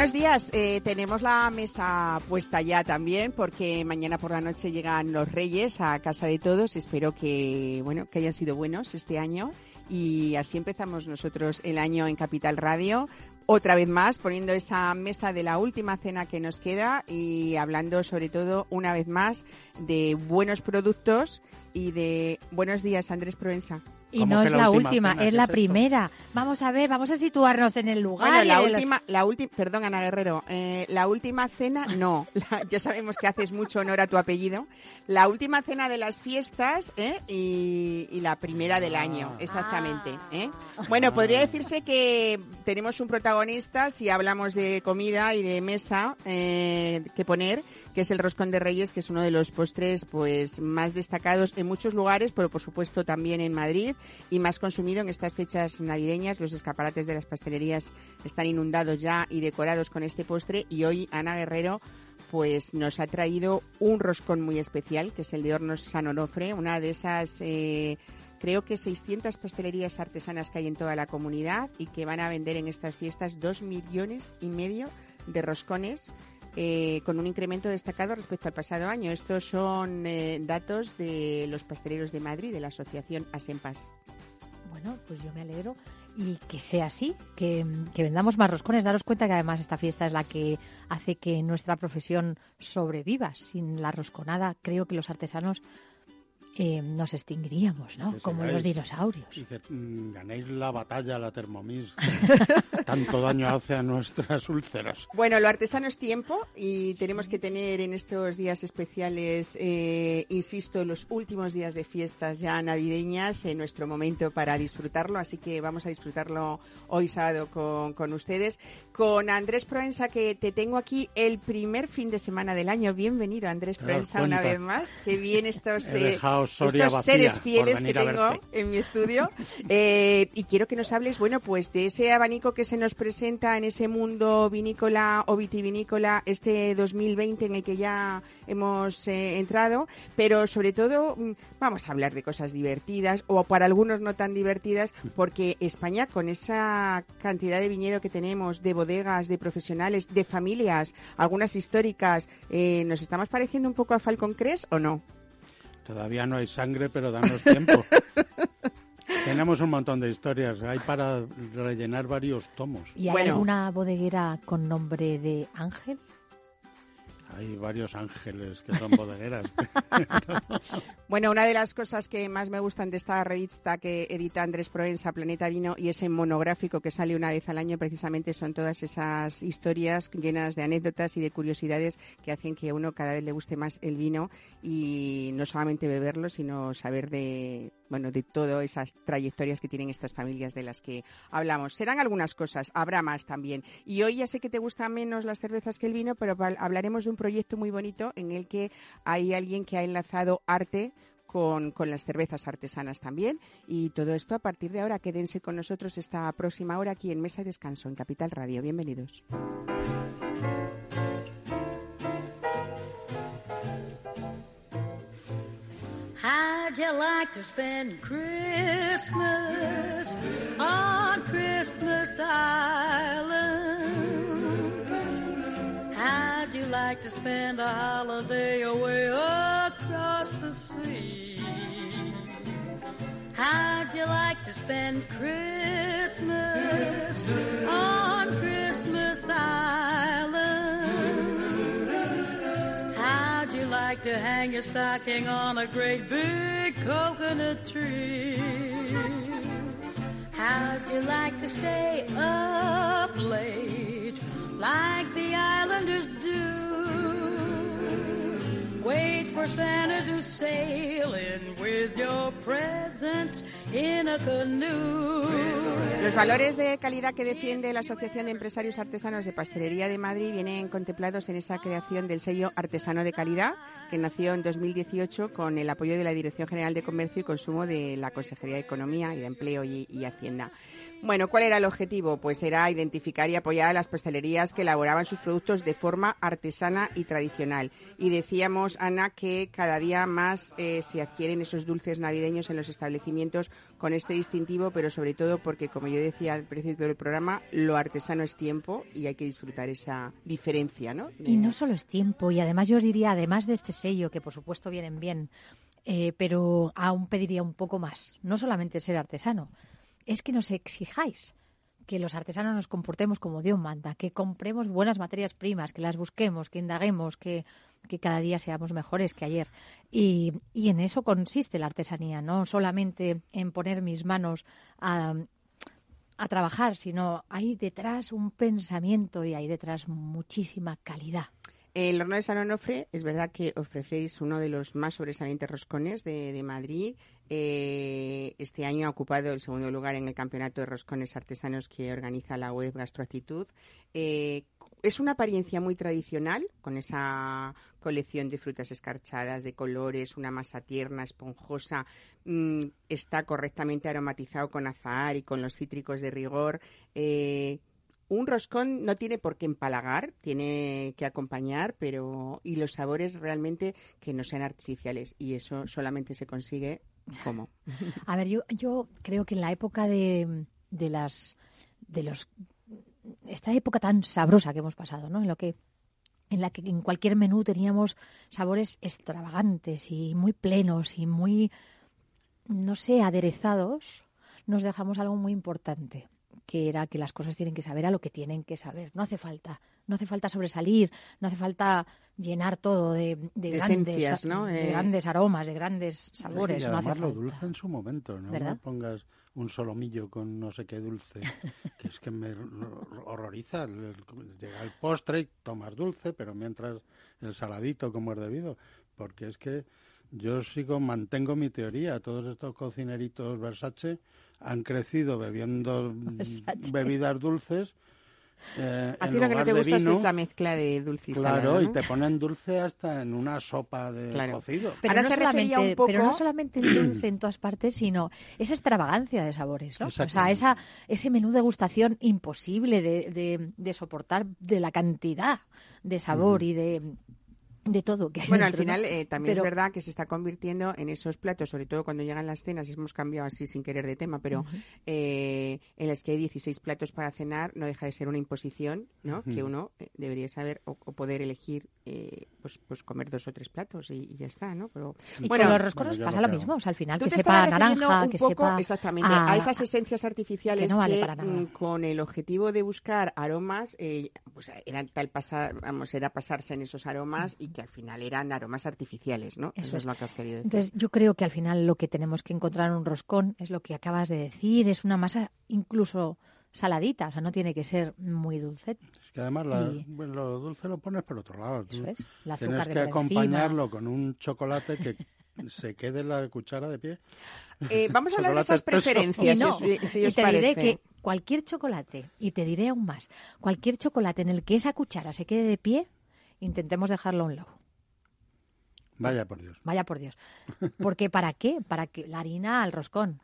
Buenos días, eh, tenemos la mesa puesta ya también porque mañana por la noche llegan los Reyes a casa de todos. Espero que bueno que hayan sido buenos este año y así empezamos nosotros el año en Capital Radio. Otra vez más poniendo esa mesa de la última cena que nos queda y hablando sobre todo una vez más de buenos productos y de buenos días Andrés Provenza. Y no es la última, es la primera. Vamos a ver, vamos a situarnos en el lugar. Bueno, la última, la última, perdón Ana Guerrero, eh, la última cena no. ya sabemos que haces mucho honor a tu apellido. La última cena de las fiestas ¿eh? y, la primera del año, ah. exactamente. ¿eh? Bueno, podría decirse que tenemos un protagonista si hablamos de comida y de mesa que poner que es el roscón de Reyes, que es uno de los postres pues más destacados en muchos lugares, pero por supuesto también en Madrid y más consumido en estas fechas navideñas. Los escaparates de las pastelerías están inundados ya y decorados con este postre y hoy Ana Guerrero pues nos ha traído un roscón muy especial, que es el de Hornos San Onofre, una de esas eh, creo que 600 pastelerías artesanas que hay en toda la comunidad y que van a vender en estas fiestas dos millones y medio de roscones eh, con un incremento destacado respecto al pasado año. Estos son eh, datos de los pasteleros de Madrid, de la asociación Asempas. Bueno, pues yo me alegro y que sea así, que, que, vendamos más roscones. Daros cuenta que además esta fiesta es la que hace que nuestra profesión sobreviva. Sin la rosconada, creo que los artesanos eh, nos extinguiríamos, ¿no? Como los dinosaurios. Mm, ganéis la batalla, la Thermomix. Tanto daño hace a nuestras úlceras. Bueno, lo artesano es tiempo y tenemos que tener en estos días especiales, eh, insisto, los últimos días de fiestas ya navideñas, en nuestro momento para disfrutarlo. Así que vamos a disfrutarlo hoy sábado con, con ustedes. Con Andrés Proensa, que te tengo aquí el primer fin de semana del año. Bienvenido, Andrés Proensa, una vez más. Qué bien estos estos seres fieles que tengo en mi estudio. Eh, y quiero que nos hables, bueno, pues de ese abanico que se nos presenta en ese mundo vinícola o vitivinícola este 2020 en el que ya hemos eh, entrado, pero sobre todo mm, vamos a hablar de cosas divertidas o para algunos no tan divertidas, porque España con esa cantidad de viñedo que tenemos, de bodegas, de profesionales, de familias, algunas históricas, eh, ¿nos estamos pareciendo un poco a Falcon Crest o no? Todavía no hay sangre, pero danos tiempo. Tenemos un montón de historias, hay para rellenar varios tomos. ¿Y hay alguna bodeguera con nombre de Ángel? Hay varios ángeles que son bodegueras. bueno, una de las cosas que más me gustan de esta revista que edita Andrés Proenza, Planeta Vino, y ese monográfico que sale una vez al año, precisamente son todas esas historias llenas de anécdotas y de curiosidades que hacen que a uno cada vez le guste más el vino y no solamente beberlo, sino saber de, bueno, de todas esas trayectorias que tienen estas familias de las que hablamos. Serán algunas cosas, habrá más también. Y hoy ya sé que te gustan menos las cervezas que el vino, pero hablaremos de un proyecto muy bonito en el que hay alguien que ha enlazado arte con, con, las cervezas artesanas también. Y todo esto a partir de ahora. Quédense con nosotros esta próxima hora aquí en Mesa de Descanso, en Capital Radio. Bienvenidos. How'd you like to spend Christmas on Christmas Island? How'd you like to spend a holiday away across the sea? How'd you like to spend Christmas on Christmas Island? Like to hang your stocking on a great big coconut tree? How'd you like to stay up late like the islanders do? Wait for Santa to sail in with your presents in a canoe. Los valores de calidad que defiende la Asociación de Empresarios Artesanos de Pastelería de Madrid vienen contemplados en esa creación del sello artesano de calidad que nació en 2018 con el apoyo de la Dirección General de Comercio y Consumo de la Consejería de Economía y de Empleo y, y Hacienda. Bueno, ¿cuál era el objetivo? Pues era identificar y apoyar a las pastelerías que elaboraban sus productos de forma artesana y tradicional. Y decíamos, Ana, que cada día más eh, se adquieren esos dulces navideños en los establecimientos con este distintivo, pero sobre todo porque, como yo decía al principio del programa, lo artesano es tiempo y hay que disfrutar esa diferencia, ¿no? Y no solo es tiempo, y además yo os diría, además de este sello, que por supuesto vienen bien, eh, pero aún pediría un poco más, no solamente ser artesano, es que nos exijáis que los artesanos nos comportemos como Dios manda, que compremos buenas materias primas, que las busquemos, que indaguemos, que, cada día seamos mejores que ayer. Y, en eso consiste la artesanía, no solamente en poner mis manos a, a trabajar, sino hay detrás un pensamiento y hay detrás muchísima calidad. El horno de San Onofre es verdad que ofrecéis uno de los más sobresalientes roscones de, Madrid. Eh, este año ha ocupado el segundo lugar en el campeonato de roscones artesanos que organiza la web Gastroactitud. Eh, es una apariencia muy tradicional, con esa colección de frutas escarchadas, de colores, una masa tierna, esponjosa. Mm, está correctamente aromatizado con azahar y con los cítricos de rigor. Eh, un roscón no tiene por qué empalagar, tiene que acompañar, pero y los sabores realmente que no sean artificiales y eso solamente se consigue como. A ver, yo yo creo que en la época de, de las de los esta época tan sabrosa que hemos pasado, ¿no? En lo que en la que en cualquier menú teníamos sabores extravagantes y muy plenos y muy no sé, aderezados, nos dejamos algo muy importante que era que las cosas tienen que saber a lo que tienen que saber. No hace falta, no hace falta sobresalir, no hace falta llenar todo de, grandes, de eh, grandes aromas, de grandes sabores. Y no hace lo dulce en su momento, no me pongas un solomillo con no sé qué dulce, que es que me horroriza. Llega el postre y tomas dulce, pero mientras el saladito como es debido, porque es que yo sigo, mantengo mi teoría, todos estos cocineritos Versace han crecido bebiendo bebidas dulces. Eh, a ti lo que no te gusta es esa mezcla de dulce y Claro, y te ponen dulce hasta en una sopa de cocido. Pero, no solamente, pero no solamente el dulce en todas partes, sino esa extravagancia de sabores, ¿no? O sea, esa, ese menú de gustación imposible de, de, soportar de la cantidad de sabor y de de todo. Que bueno, al final eh, también es verdad que se está convirtiendo en esos platos, sobre todo cuando llegan las cenas, hemos cambiado así sin querer de tema, pero eh, en las que hay 16 platos para cenar, no deja de ser una imposición, ¿no? Que uno eh, debería saber o, poder elegir, pues, pues comer dos o tres platos y, ya está, ¿no? Pero y bueno, con los roscones pasa lo mismo, o sea, al final que sepa naranja, que sepa exactamente a, esas esencias artificiales que, mm, con el objetivo de buscar aromas, pues era tal pasar, vamos, era pasarse en esos aromas y que al final eran aromas artificiales, ¿no? Eso, es. lo que has querido decir. Entonces, yo creo que al final lo que tenemos que encontrar en un roscón es lo que acabas de decir, es una masa incluso saladita, o sea, no tiene que ser muy dulce. Es que además lo dulce lo pones por otro lado. Eso es, Tienes que acompañarlo con un chocolate que se quede la cuchara de pie. Eh, vamos a hablar de esas preferencias, y te diré que cualquier chocolate, y te diré aún más, cualquier chocolate en el que esa cuchara se quede de pie, intentemos dejarlo a un lado. Vaya por Dios. Vaya por Dios. Porque ¿para qué? Para que la harina al roscón,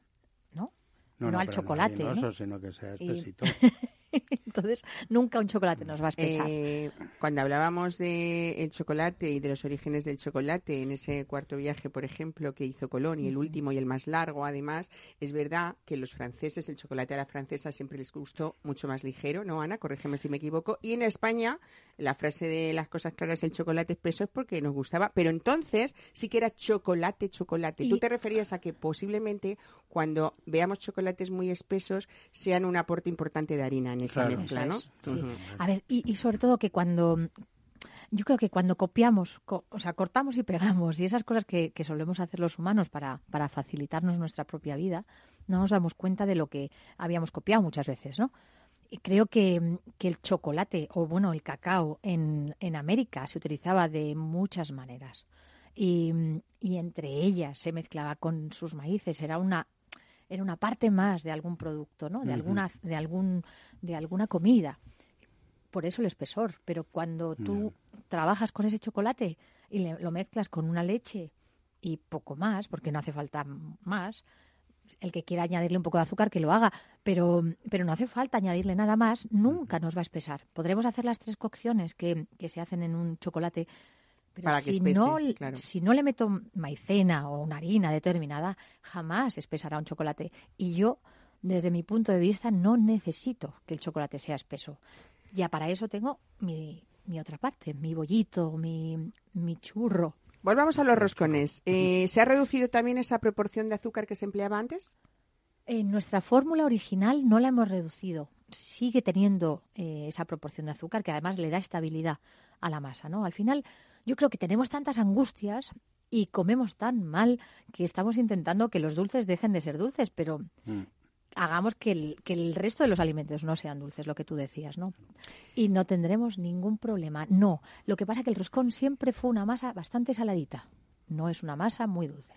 ¿no? No, al chocolate. No sino que sea espesito. Entonces, nunca un chocolate nos va a espesar. Eh, cuando hablábamos del chocolate y de los orígenes del chocolate, en ese cuarto viaje, por ejemplo, que hizo Colón, y el último y el más largo, además, es verdad que los franceses, el chocolate a la francesa siempre les gustó mucho más ligero, ¿no, Ana? Corrígeme si me equivoco. Y en España, la frase de las cosas claras, el chocolate espeso, es porque nos gustaba. Pero entonces sí que era chocolate, chocolate. Tú te referías a que posiblemente cuando veamos chocolates muy espesos sean un aporte importante de harina en esa mezcla, ¿no? A ver, y, sobre todo que cuando yo creo que cuando copiamos, o sea, cortamos y pegamos y esas cosas que, solemos hacer los humanos para, para, facilitarnos nuestra propia vida, no nos damos cuenta de lo que habíamos copiado muchas veces, ¿no? Y creo que, que el chocolate o, bueno, el cacao en, en América se utilizaba de muchas maneras y, y entre ellas se mezclaba con sus maíces. Era una era una parte más de algún producto, ¿no? De alguna, de algún, de alguna comida. Por eso el espesor. Pero cuando tú trabajas con ese chocolate y lo mezclas con una leche y poco más, porque no hace falta más, el que quiera añadirle un poco de azúcar que lo haga, pero, pero no hace falta añadirle nada más, nunca nos va a espesar. Podremos hacer las tres cocciones que, que se hacen en un chocolate, pero si, no, si no le meto maicena o una harina determinada, jamás espesará un chocolate. Y yo, desde mi punto de vista, no necesito que el chocolate sea espeso. Ya para eso tengo mi, mi otra parte, mi bollito, mi, mi churro. Volvamos a los roscones. Eh, ¿Se ha reducido también esa proporción de azúcar que se empleaba antes? En nuestra fórmula original no la hemos reducido. Sigue teniendo eh, esa proporción de azúcar que además le da estabilidad a la masa, ¿no? Al final, yo creo que tenemos tantas angustias y comemos tan mal que estamos intentando que los dulces dejen de ser dulces, pero mm hagamos que el, que el resto de los alimentos no sean dulces, lo que tú decías, ¿no? Y no tendremos ningún problema. No, lo que pasa es que el roscón siempre fue una masa bastante saladita. No es una masa muy dulce.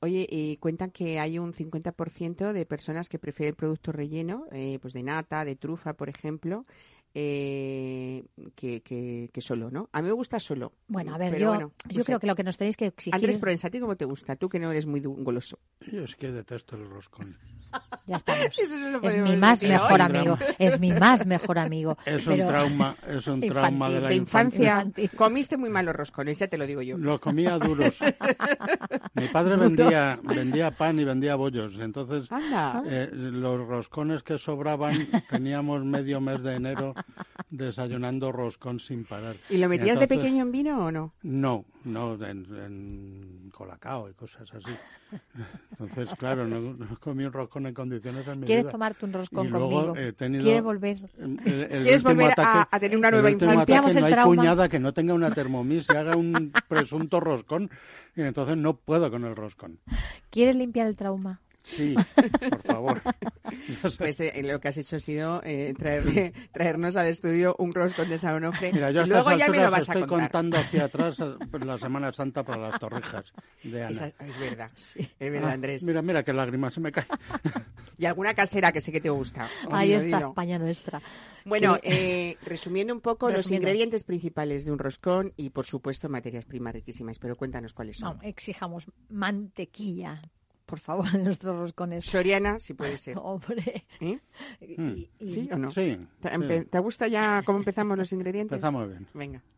Oye, y cuentan que hay un 50% de personas que prefieren el producto relleno, eh, pues de nata, de trufa, por ejemplo, eh, que, que, solo, ¿no? A mí me gusta solo. Bueno, a ver, yo, yo creo que lo que nos tenéis que exigir... Andrés Provenza, ¿a ti cómo te gusta? Tú que no eres muy goloso. Yo es que detesto el roscón. Ya estamos. es mi más mejor amigo. Es mi más mejor amigo. Es un trauma, es un trauma de la infancia. Comiste muy mal los roscones, ya te lo digo yo. Los comía duros. mi padre vendía vendía pan y vendía bollos. Entonces, eh, los roscones que sobraban teníamos medio mes de enero desayunando roscón sin parar. ¿Y lo metías de pequeño en vino o no? No, no, en, colacao y cosas así. Entonces, claro, no, comí un roscón en condiciones en mi ¿Quieres tomarte un roscón conmigo? ¿Quieres volver? ¿Quieres volver a, tener una nueva infancia? no hay cuñada que no tenga una termomís y haga un presunto roscón y entonces no puedo con el roscón. ¿Quieres limpiar el trauma? Sí, por favor. Pues eh, lo que has hecho ha sido eh, traerle, traernos al estudio un roscón de San Onofre. Mira, yo luego ya me lo vas estoy a contar. contando hacia atrás eh, la Semana Santa para las torrijas de Ana. es verdad, es verdad, ah, Andrés. Mira, mira qué lágrimas se me caen. y alguna casera que sé que te gusta. Ahí está, España nuestra. Bueno, eh, resumiendo un poco los ingredientes principales de un roscón y, por supuesto, materias primas riquísimas. Pero cuéntanos cuáles son. No, exijamos mantequilla, por favor, en nuestros roscones. Soriana, si puede ser. Hombre. ¿Eh? Hmm. ¿Sí o no? Sí. ¿Te, gusta ya cómo empezamos los ingredientes? Empezamos bien. Venga.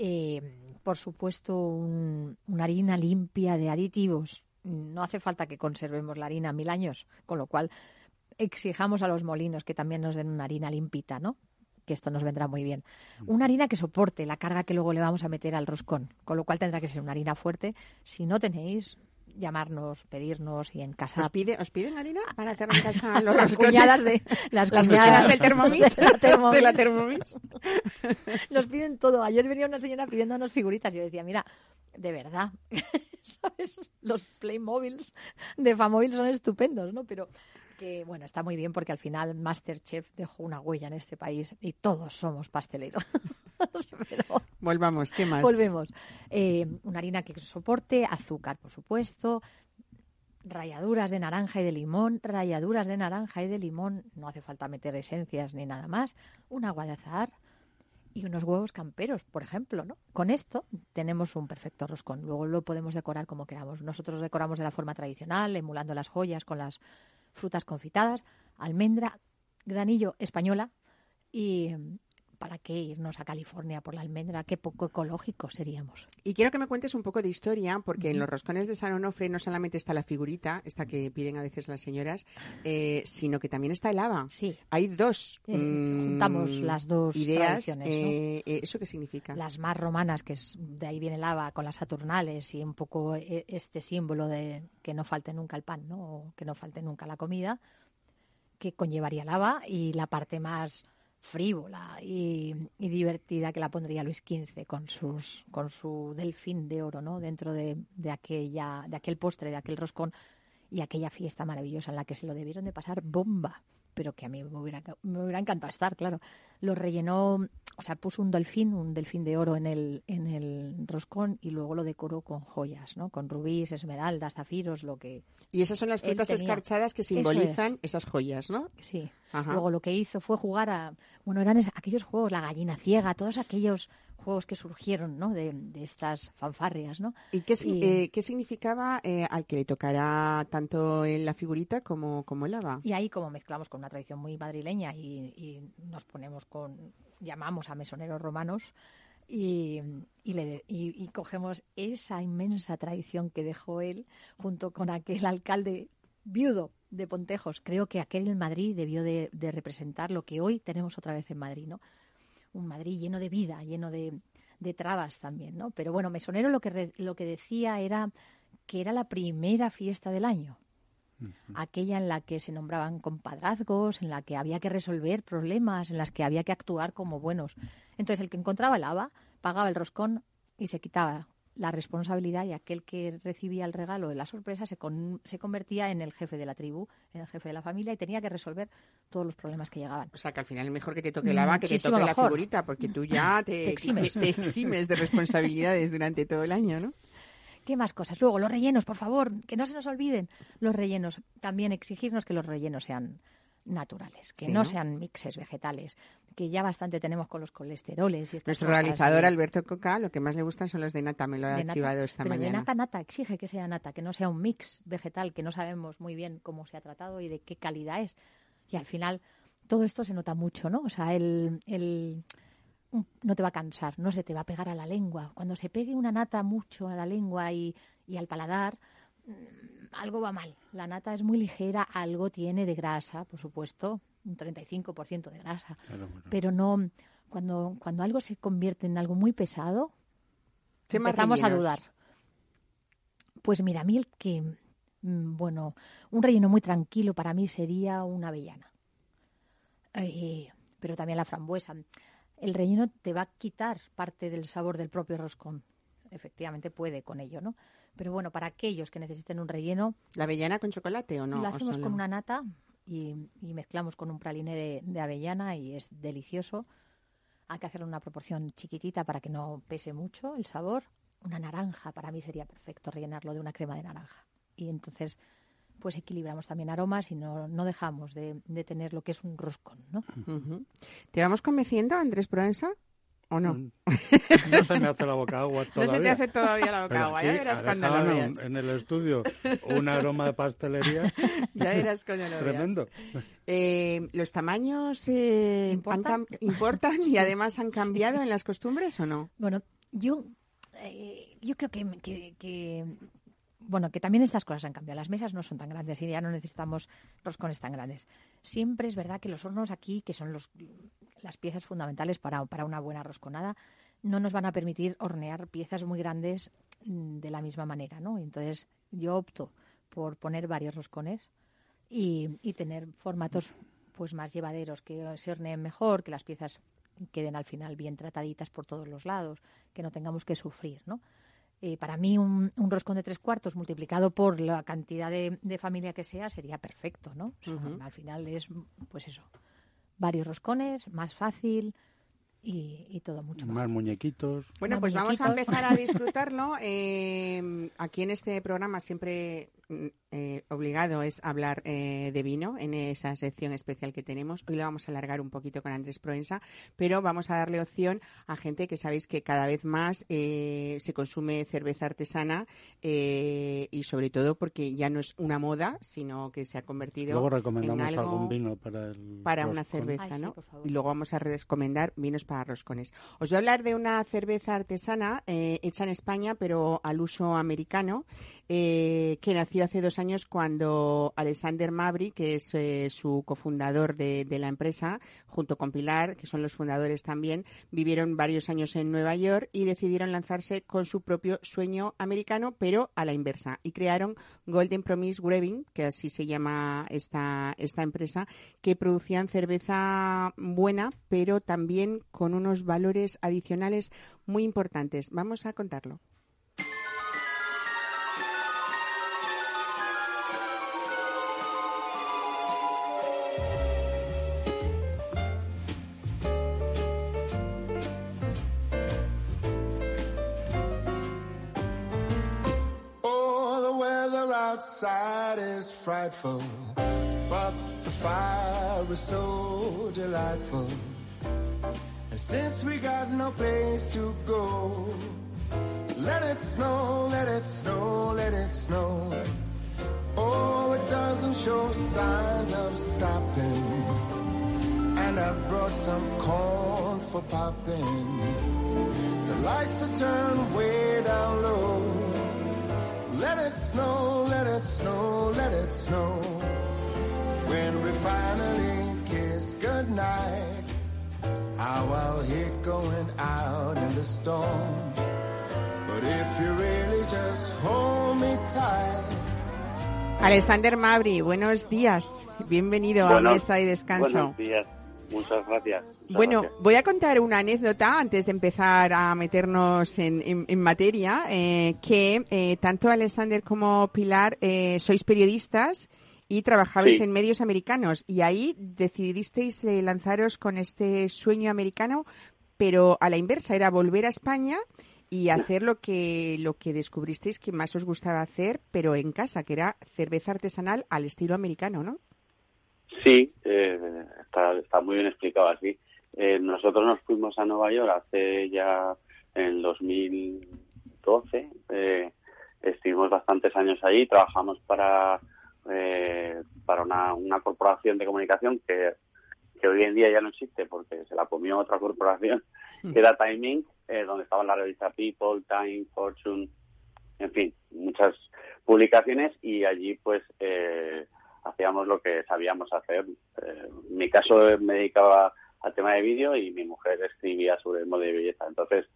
Eh, por supuesto, una harina limpia de aditivos. No hace falta que conservemos la harina mil años, con lo cual exijamos a los molinos que también nos den una harina limpita, ¿no? que esto nos vendrá muy bien. Hmm. Una harina que soporte la carga que luego le vamos a meter al roscón, con lo cual tendrá que ser una harina fuerte. Si no tenéis, llamarnos, pedirnos y en casa. ¿Os, pide, ¿os piden harina para hacer en casa los las cuñadas de las, cuñadas del Thermomix? de la Thermomix. Nos piden todo. Ayer venía una señora pidiéndonos figuritas y yo decía, mira, de verdad, ¿sabes? Los Playmobiles de Famóvil son estupendos, ¿no? Pero que bueno, está muy bien porque al final Masterchef dejó una huella en este país y todos somos pasteleros. Volvamos, ¿qué más? Volvemos. Eh, una harina que soporte, azúcar, por supuesto, rayaduras de naranja y de limón, rayaduras de naranja y de limón, no hace falta meter esencias ni nada más, un agua de azahar y unos huevos camperos, por ejemplo, ¿no? Con esto tenemos un perfecto roscón. Luego lo podemos decorar como queramos. Nosotros decoramos de la forma tradicional, emulando las joyas con las frutas confitadas, almendra, granillo española y, ¿para qué irnos a California por la almendra? Qué poco ecológicos seríamos. Y quiero que me cuentes un poco de historia, porque en los roscones de San Onofre no solamente está la figurita, esta que piden a veces las señoras, eh, sino que también está el haba. Sí. Hay dos. Mm, juntamos las dos ideas. Eh, eh, ¿Eso qué significa? Las más romanas, que es, de ahí viene el haba, con las saturnales y un poco este símbolo de que no falte nunca el pan, ¿no? O que no falte nunca la comida, que conllevaría el haba, y la parte más frívola y, divertida que la pondría Luis XV con sus con su delfín de oro no dentro de, aquella de aquel postre de aquel roscón y aquella fiesta maravillosa en la que se lo debieron de pasar bomba pero que a mí me hubiera, me hubiera encantado estar, claro. Lo rellenó, o sea, puso un delfín, un delfín de oro en el, en el roscón y luego lo decoró con joyas, ¿no? Con rubíes, esmeraldas, zafiros, lo que... Y esas son las frutas escarchadas que simbolizan esas joyas, ¿no? Sí. Luego lo que hizo fue jugar a... Bueno, eran aquellos juegos, la gallina ciega, todos aquellos juegos que surgieron ¿no? de, estas fanfarrias. ¿no? ¿Y qué, eh, qué significaba eh, al que le tocará tanto en la figurita como, como el lava? Y ahí como mezclamos con una tradición muy madrileña y, nos ponemos con, llamamos a mesoneros romanos, y, y, le, y, cogemos esa inmensa tradición que dejó él junto con aquel alcalde viudo de Pontejos. Creo que aquel en Madrid debió de, de, representar lo que hoy tenemos otra vez en Madrid, ¿no? Un Madrid lleno de vida, lleno de, trabas también, ¿no? Pero bueno, Mesonero lo que, lo que decía era que era la primera fiesta del año, aquella en la que se nombraban compadrazgos, en la que había que resolver problemas, en las que había que actuar como buenos. Entonces el que encontraba el haba pagaba el roscón y se quitaba la responsabilidad y aquel que recibía el regalo de la sorpresa se, se convertía en el jefe de la tribu, en el jefe de la familia y tenía que resolver todos los problemas que llegaban. O sea, que al final es mejor que te toque el haba que te toque la figurita, porque tú ya te, eximes. de responsabilidades durante todo el año, ¿no? ¿Qué más cosas? Luego, los rellenos, por favor, que no se nos olviden. Los rellenos, también exigirnos que los rellenos sean naturales, que no, sean mixes vegetales, que ya bastante tenemos con los colesteroles. Y Nuestro realizador Alberto Coca, lo que más le gustan son los de nata, me lo ha archivado esta pero mañana. De nata, nata, exige que sea nata, que no sea un mix vegetal, que no sabemos muy bien cómo se ha tratado y de qué calidad es. Y al final todo esto se nota mucho, ¿no? O sea, el, el no te va a cansar, no se te va a pegar a la lengua. Cuando se pegue una nata mucho a la lengua y, y al paladar, algo va mal. La nata es muy ligera, algo tiene de grasa, por supuesto, un 35% de grasa. Pero no, cuando, cuando algo se convierte en algo muy pesado, empezamos a dudar. Pues mira, a mí el que, mm, bueno, un relleno muy tranquilo para mí sería una avellana. Eh, pero también la frambuesa. El relleno te va a quitar parte del sabor del propio roscón. Efectivamente puede con ello, ¿no? Pero bueno, para aquellos que necesiten un relleno. ¿La avellana con chocolate o no? Lo hacemos con una nata y, mezclamos con un praline de, avellana y es delicioso. Hay que hacerlo en una proporción chiquitita para que no pese mucho el sabor. Una naranja, para mí sería perfecto rellenarlo de una crema de naranja. Y entonces, pues equilibramos también aromas y no, no dejamos de, tener lo que es un roscón, ¿no? ¿Te vamos convenciendo, Andrés Proenza? ¿O no? Mm. No se me hace la boca agua todavía. No se te hace todavía la boca agua, ya verás cuando lo veas. En el estudio un aroma de pastelería. ya verás cuando lo Tremendo. Eh, ¿Los tamaños eh, ¿Importan? y además han cambiado en las costumbres o no? Bueno, yo, eh, yo creo que, que, bueno, que también estas cosas han cambiado. Las mesas no son tan grandes y ya no necesitamos roscones tan grandes. Siempre es verdad que los hornos aquí, que son los, las piezas fundamentales para, para una buena rosconada, no nos van a permitir hornear piezas muy grandes mm, de la misma manera, ¿no? Entonces yo opto por poner varios roscones y, y tener formatos pues más llevaderos, que se horneen mejor, que las piezas queden al final bien trataditas por todos los lados, que no tengamos que sufrir, ¿no? Eh, para mí un, roscón de tres cuartos multiplicado por la cantidad de, familia que sea sería perfecto, ¿no? Al final es, pues eso, varios roscones, más fácil, y, todo mucho más. Más muñequitos. Bueno, pues vamos a empezar a disfrutarlo. Eh, aquí en este programa siempre eh, obligado es hablar eh, de vino en esa sección especial que tenemos. Hoy lo vamos a alargar un poquito con Andrés Proensa, pero vamos a darle opción a gente que sabéis que cada vez más se consume cerveza artesana y sobre todo porque ya no es una moda, sino que se ha convertido luego recomendamos algún vino para el para una cerveza, ¿no? y luego vamos a recomendar vinos para roscones. Os voy a hablar de una cerveza artesana eh, hecha en España, pero al uso americano, eh, que hace dos años cuando Alexander Mabry, que es eh, su cofundador de, de, la empresa, junto con Pilar, que son los fundadores también, vivieron varios años en Nueva York y decidieron lanzarse con su propio sueño americano, pero a la inversa, y crearon Golden Promise Brewing, que así se llama esta, esta empresa, que producían cerveza buena, pero también con unos valores adicionales muy importantes. Vamos a contarlo. Outside is frightful, but the fire is so delightful. And since we got no place to go, let it snow, let it snow, let it snow. Oh, it doesn't show signs of stopping. And I've brought some corn for popping. The lights are turned way down low. Let it snow, let it snow, let it snow. When we finally kiss goodnight, how I'll hate going out in the storm. But if you really just hold me tight. Alexander Mabri, buenos días. Bienvenido a Mesa y Descanso. Buenos días. Muchas gracias. bueno, voy a contar una anécdota antes de empezar a meternos en, materia, eh, que eh, tanto Alexander como Pilar eh, sois periodistas y trabajabais en medios americanos y ahí decidisteis lanzaros con este sueño americano, pero a la inversa, era volver a España y hacer lo que lo que descubristeis que más os gustaba hacer, pero en casa, que era cerveza artesanal al estilo americano, ¿no? Sí, eh, está, muy bien explicado así. Eh, nosotros nos fuimos a Nueva York hace ya en 2012. Eh, estuvimos bastantes años allí, trabajamos para eh, para una, una corporación de comunicación que, que hoy en día ya no existe porque se la comió otra corporación, mm. que era Timing, eh, donde estaban la revista People, Time, Fortune, en fin, muchas publicaciones y allí pues eh, hacíamos lo que sabíamos hacer. Eh, en mi caso me dedicaba al tema de vídeo y mi mujer escribía sobre el modo de belleza. Entonces,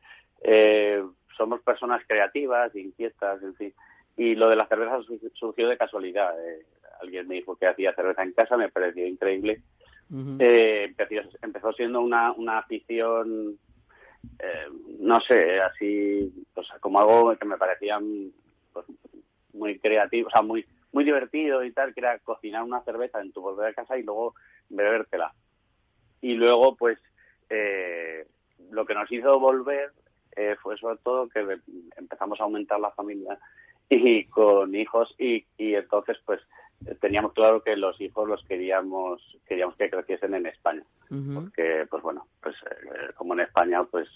eh, somos personas creativas, inquietas, en fin. Y lo de la cerveza surgió de casualidad. Eh, alguien me dijo que hacía cerveza en casa, me pareció increíble. empezó, siendo una, una afición, no sé, así, pues, como algo que me parecía pues, muy creativo, o sea, muy muy divertido y tal, que era cocinar una cerveza en tu volver a casa y luego bebértela. Y luego, pues, eh, lo que nos hizo volver eh, fue sobre todo que empezamos a aumentar la familia y con hijos y, y entonces, pues, teníamos claro que los hijos los queríamos queríamos que creciesen en España porque pues bueno pues eh, como en España pues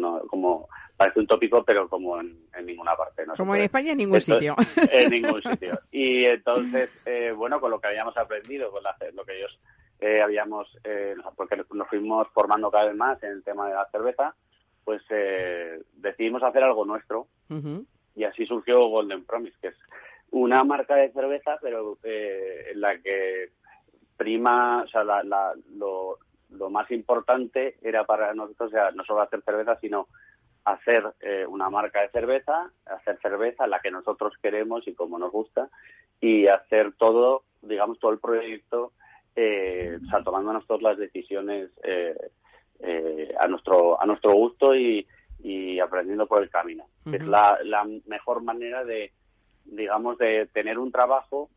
no como parece un tópico, pero como en, ninguna parte. No como en España en ningún sitio. En ningún sitio. Y entonces, eh, bueno, con lo que habíamos aprendido, con lo que ellos eh, habíamos, eh, porque nos fuimos formando cada vez más en el tema de la cerveza, pues decidimos hacer algo nuestro. Y así surgió Golden Promise, que es una marca de cerveza, pero en la que prima, o sea, lo, lo más importante era para nosotros, o sea, no solo hacer cerveza, sino hacer eh, una marca de cerveza, hacer cerveza la que nosotros queremos y como nos gusta, y hacer todo, digamos, todo el proyecto, eh, o sea, tomándonos todas las decisiones eh, eh, a nuestro a nuestro gusto y, y aprendiendo por el camino. Es la, la mejor manera de, digamos, de tener un trabajo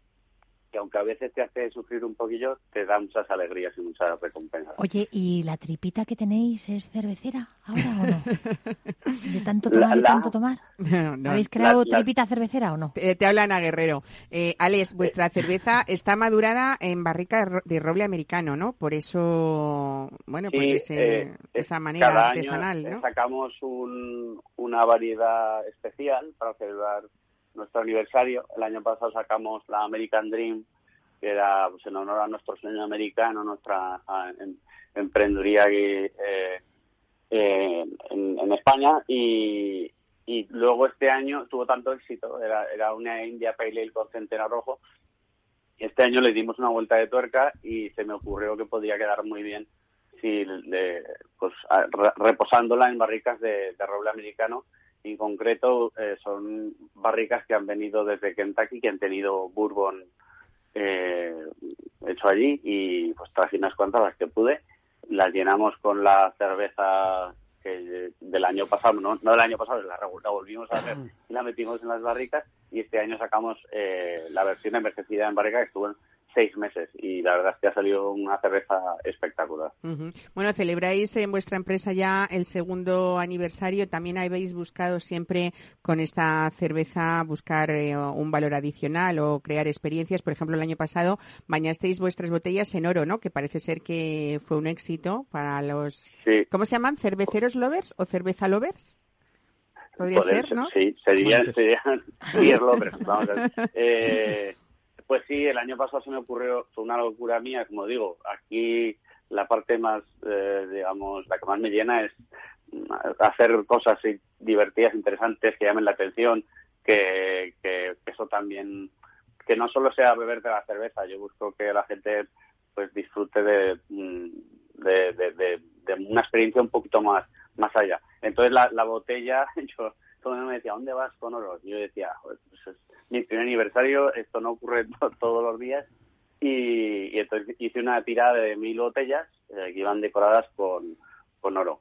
que aunque a veces te hace sufrir un poquillo, te da muchas alegrías y muchas recompensas. Oye, ¿y la tripita que tenéis es cervecera ahora o no? ¿De tanto tomar y tanto tomar? ¿Habéis creado tripita cervecera o no? Te, te habla Ana Guerrero. Eh, Alex, vuestra cerveza está madurada en barrica de roble americano, ¿no? Por eso, bueno, pues eh, esa manera artesanal, ¿no? Sacamos un, una variedad especial para celebrar nuestro aniversario. El año pasado sacamos la American Dream, que era pues, en honor a nuestro sueño americano, nuestra emprendeduría eh, en, España. Y, luego este año tuvo tanto éxito, era, una India Pale Ale con centeno rojo. Este año le dimos una vuelta de tuerca y se me ocurrió que podía quedar muy bien si pues, reposándola en barricas de roble americano en concreto eh, son barricas que han venido desde Kentucky, que han tenido bourbon eh, hecho allí y pues traje unas cuantas las que pude. Las llenamos con la cerveza que del año pasado, no, del año pasado, la, volvimos a hacer y la metimos en las barricas y este año sacamos eh, la versión envejecida en barrica que estuvo seis meses y la verdad es que ha salido una cerveza espectacular. Bueno, celebráis en vuestra empresa ya el segundo aniversario. También habéis buscado siempre con esta cerveza buscar eh, un valor adicional o crear experiencias. Por ejemplo, el año pasado bañasteis vuestras botellas en oro, ¿no? Que parece ser que fue un éxito para los... ¿Cómo se llaman? ¿Cerveceros lovers o cerveza lovers? Podría ser, ¿no? Sí, serían, serían lovers. Vamos a ver. Eh, pues sí, el año pasado se me ocurrió, fue una locura mía, como digo, aquí la parte más, eh, digamos, la que más me llena es mm, hacer cosas divertidas, interesantes, que llamen la atención, que, que, eso también, que no solo sea beber de la cerveza, yo busco que la gente pues disfrute de, mm, una experiencia un poquito más, más allá. Entonces la botella, yo todo el mundo me decía, ¿dónde vas con oro? Y yo decía, pues es mi primer aniversario, esto no ocurre todos los días. Y, entonces hice una tirada de mil botellas eh, que iban decoradas con, con oro.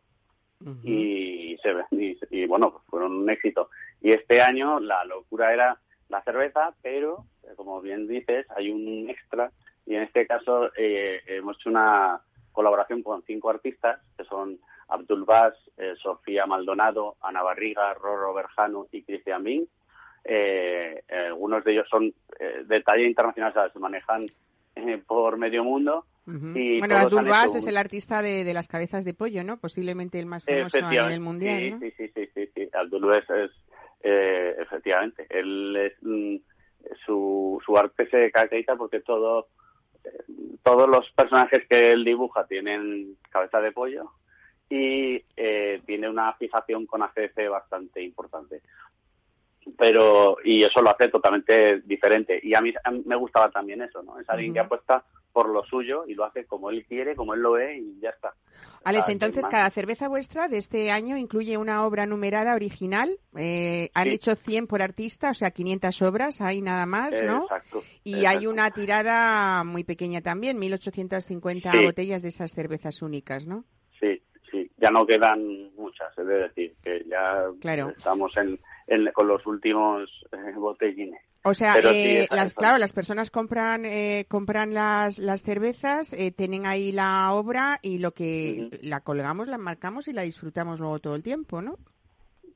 y, se, y, bueno, pues fueron un éxito. Y este año la locura era la cerveza, pero eh, como bien dices, hay un extra. Y en este caso eh, hemos hecho una colaboración con cinco artistas, que son Abdul Bas, Sofía Maldonado, Ana Barriga, Roro Berjano y Cristian Bing eh, algunos de ellos son eh, de talla internacional, se manejan eh, por medio mundo. y bueno, Abdul Bas es el artista de, las cabezas de pollo, ¿no? Posiblemente el más famoso a nivel mundial. Sí, sí, sí, sí, sí, Abdul Bas es, eh, efectivamente, él es, mm, su, su arte se caracteriza porque todo, todos los personajes que él dibuja tienen cabeza de pollo y tiene una fijación con ACC bastante importante. Pero y eso lo hace totalmente diferente. Y a mí, me gustaba también eso no es alguien que apuesta por lo suyo y lo hace como él quiere como él lo ve y ya está. Alex entonces cada cerveza vuestra de este año incluye una obra numerada original eh, han hecho 100 por artista o sea 500 obras hay nada más no exacto, y hay una tirada muy pequeña también 1850 botellas de esas cervezas únicas no sí sí ya no quedan muchas es decir que ya estamos en con los últimos eh, botellines. O sea, eh, las, claro, las personas compran eh, compran las, las cervezas, tienen ahí la obra y lo que la colgamos, la marcamos y la disfrutamos luego todo el tiempo, ¿no?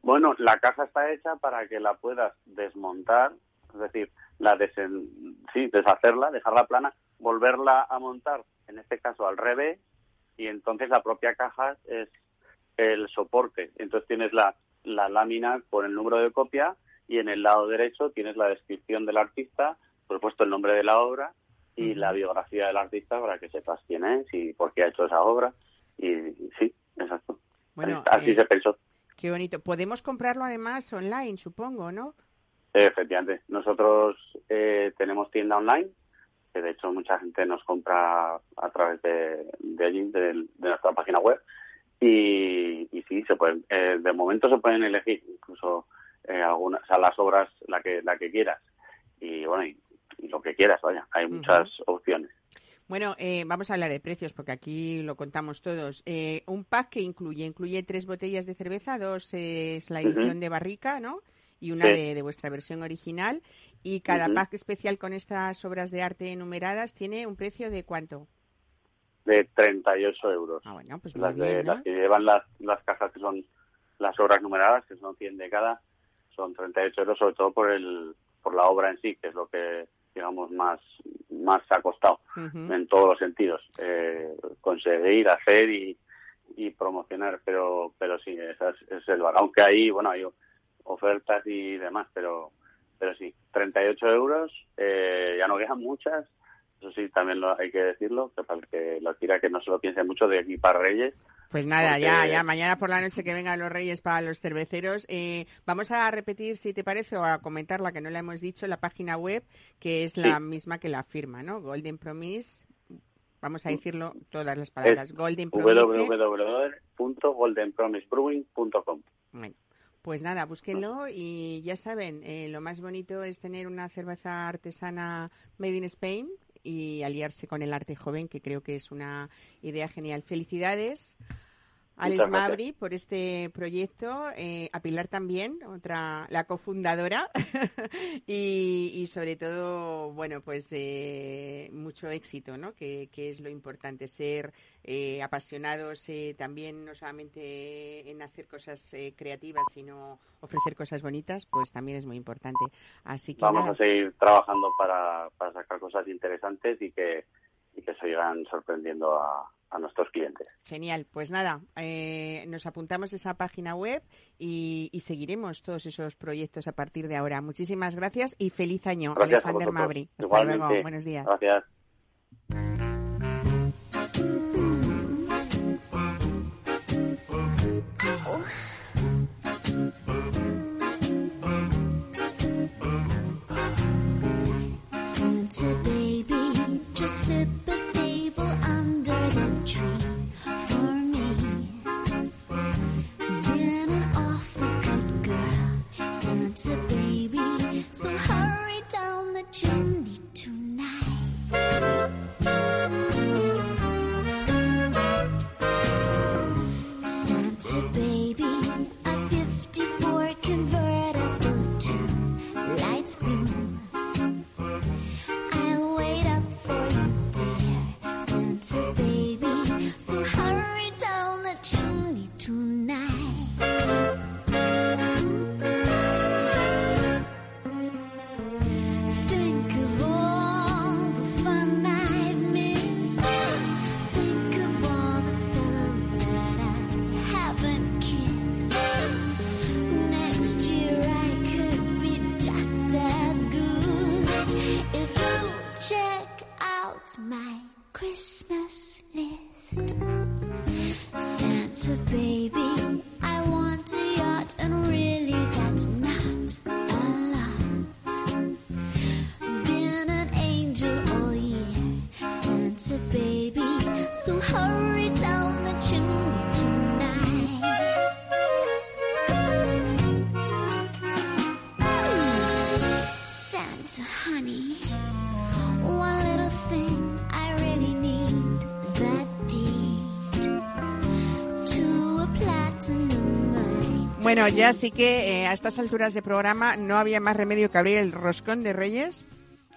Bueno, la caja está hecha para que la puedas desmontar, es decir, la sí, deshacerla, dejarla plana, volverla a montar, en este caso al revés, y entonces la propia caja es el soporte. Entonces tienes la, la lámina con el número de copia y en el lado derecho tienes la descripción del artista, por supuesto el nombre de la obra y la biografía del artista para que sepas quién es y por qué ha hecho esa obra. Y, sí, exacto. Bueno, así, eh, se pensó. Qué bonito. Podemos comprarlo además online, supongo, ¿no? Efectivamente. Nosotros eh, tenemos tienda online, que de hecho mucha gente nos compra a través de, de allí, de nuestra página web. Y, y sí, se pueden, eh, de momento se pueden elegir incluso eh, algunas, o sea, las obras, la que, la que quieras. Y bueno, y, lo que quieras, vaya, hay muchas opciones. Bueno, eh, vamos a hablar de precios porque aquí lo contamos todos. Eh, un pack que incluye, incluye tres botellas de cerveza, dos es la edición de barrica, ¿no? Y una de, de, vuestra versión original. Y cada pack especial con estas obras de arte enumeradas tiene un precio de cuánto? de 38 euros. Ah, bueno, pues las, de, las que llevan las, las cajas que son las obras numeradas, que son 100 de cada, son 38 euros, sobre todo por el por la obra en sí, que es lo que digamos más más ha costado en todos los sentidos eh, conseguir hacer y, y promocionar pero pero sí ese es, el valor aunque ahí bueno hay ofertas y demás pero pero sí 38 euros eh, ya no quedan muchas eso sí, también lo, hay que decirlo, que para que lo tira que no se lo piense mucho de aquí para Reyes. Pues nada, ya, ya, mañana por la noche que vengan los Reyes para los cerveceros. Eh, vamos a repetir, si te parece, o a comentar la que no la hemos dicho, la página web, que es la misma que la firma, ¿no? Golden Promise. Vamos a decirlo todas las palabras. Golden Promise. www.goldenpromisebrewing.com. Bueno. Pues nada, búsquenlo y ya saben, eh, lo más bonito es tener una cerveza artesana made in Spain, y aliarse con el arte joven, que creo que es una idea genial. Felicidades Alex Mabri por este proyecto, eh, a Pilar también, otra la cofundadora y, sobre todo, bueno, pues eh, mucho éxito, ¿no? Que, es lo importante, ser eh, apasionados también no solamente en hacer cosas creativas, sino ofrecer cosas bonitas, pues también es muy importante. Así que vamos a seguir trabajando para, para sacar cosas interesantes y que y que sigan sorprendiendo a a nuestros clientes. Genial, pues nada, eh, nos apuntamos a esa página web y, seguiremos todos esos proyectos a partir de ahora. Muchísimas gracias y feliz año, Alexander Mabri. Hasta luego, buenos días. Gracias. Bueno, ya sí que eh, a estas alturas de programa no había más remedio que abrir el roscón de Reyes.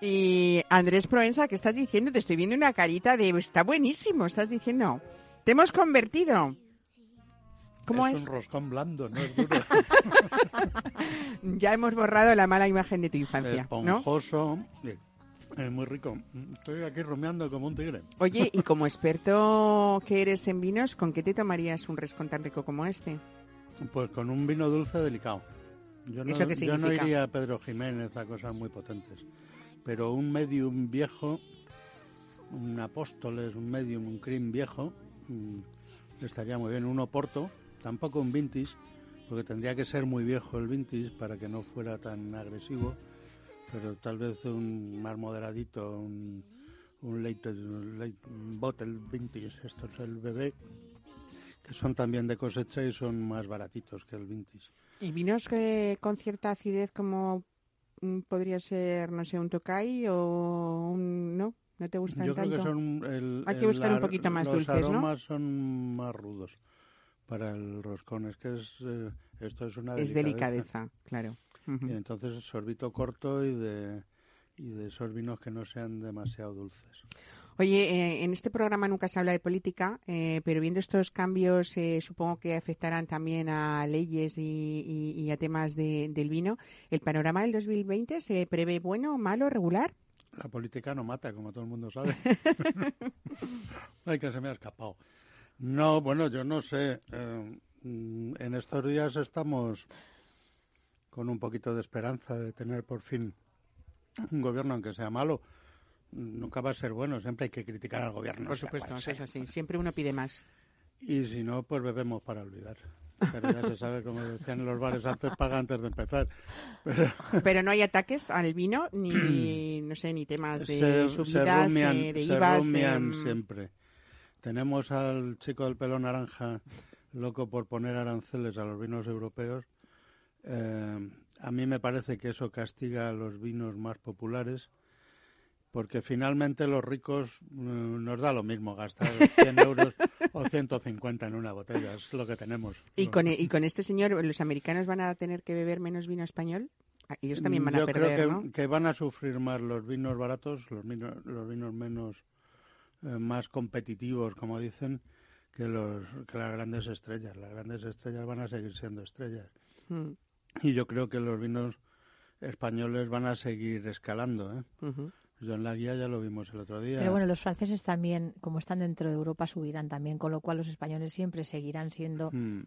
Y Andrés Proenza, ¿qué estás diciendo? Te estoy viendo una carita de está buenísimo, estás diciendo. Te hemos convertido. ¿Cómo es? Es un roscón blando, no es duro. ya hemos borrado la mala imagen de tu infancia. Esponjoso, es muy rico. Estoy aquí rumiando como un tigre. Oye, y como experto que eres en vinos, ¿con qué te tomarías un roscón tan rico como este? Pues con un vino dulce delicado. Yo no, yo no iría a Pedro Jiménez a cosas muy potentes. Pero un medium viejo, un Apóstoles, un medium, un cream viejo, mm, estaría muy bien. Un Oporto, tampoco un vintage, porque tendría que ser muy viejo el vintage para que no fuera tan agresivo. Pero tal vez un más moderadito, un, un late, late bottle vintage, esto es el bebé, son también de cosecha y son más baratitos que el vintage. ¿Y vinos que con cierta acidez como mm, podría ser, no sé, un Tokai o un... no? ¿No te gustan Yo creo que son... El, Hay que buscar un poquito más los dulces, ¿no? Los aromas son más rudos para el roscón. Es que es, eh, esto es una delicadeza. Es delicadeza, claro. Y entonces sorbito corto y de, y de esos vinos que no sean demasiado dulces. Oye, eh, en este programa nunca se habla de política, eh, pero viendo estos cambios, eh, supongo que afectarán también a leyes y, a temas del vino. ¿El panorama del 2020 se prevé bueno, malo, regular? La política no mata, como todo el mundo sabe. Ay, que se me ha escapado. No, bueno, yo no sé. en estos días estamos con un poquito de esperanza de tener por fin un gobierno, aunque sea malo, nunca va a ser bueno, siempre hay que criticar al gobierno. Por supuesto, es así, siempre uno pide más. Y si no, pues bebemos para olvidar. Pero ya se sabe, como decían en los bares antes, paga antes de empezar. Pero, no hay ataques al vino, ni, no sé, ni temas de subidas, eh, de IVA. Se mm. siempre. Tenemos al chico del pelo naranja loco por poner aranceles a los vinos europeos. Eh, a mí me parece que eso castiga a los vinos más populares porque finalmente los ricos mm, nos da lo mismo gastar 100 euros o 150 en una botella, es lo que tenemos. ¿Y con, e, y con este señor, los americanos van a tener que beber menos vino español? Ah, Ellos también van Yo a perder, creo que, ¿no? que van a sufrir más los vinos baratos, los vinos, los vinos menos eh, más competitivos, como dicen, que los que las grandes estrellas. Las grandes estrellas van a seguir siendo estrellas. Mm, Y yo creo que los vinos españoles van a seguir escalando. ¿eh? En la guía ya lo vimos el otro día. Pero bueno, los franceses también, como están dentro de Europa, subirán también, con lo cual los españoles siempre seguirán siendo Mm,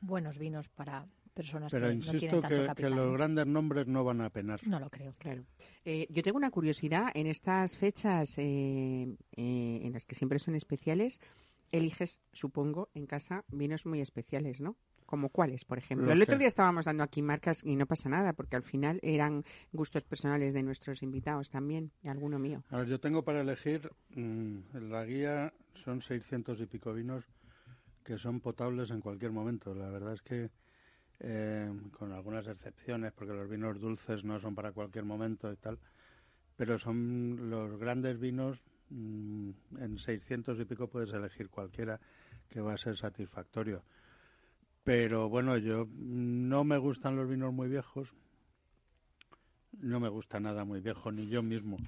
buenos vinos para personas Pero que no tienen insisto tanto que, que capital. los ¿no? grandes nombres no van a penar. No lo creo. Claro. Eh, yo tengo una curiosidad. En estas fechas eh, eh, en las que siempre son especiales, eliges, supongo, en casa vinos muy especiales, ¿no? Como cuáles, por ejemplo. Los el otro día estábamos dando aquí marcas y no pasa nada, porque al final eran gustos personales de nuestros invitados también, y alguno mío. A ver, yo tengo para elegir, mm, en la guía son 600 y pico vinos que son potables en cualquier momento. La verdad es que, eh, con algunas excepciones, porque los vinos dulces no son para cualquier momento y tal, pero son los grandes vinos, mm, en 600 y pico puedes elegir cualquiera que va a ser satisfactorio. Pero bueno, yo no me gustan los vinos muy viejos. No me gusta nada muy viejo, ni yo mismo.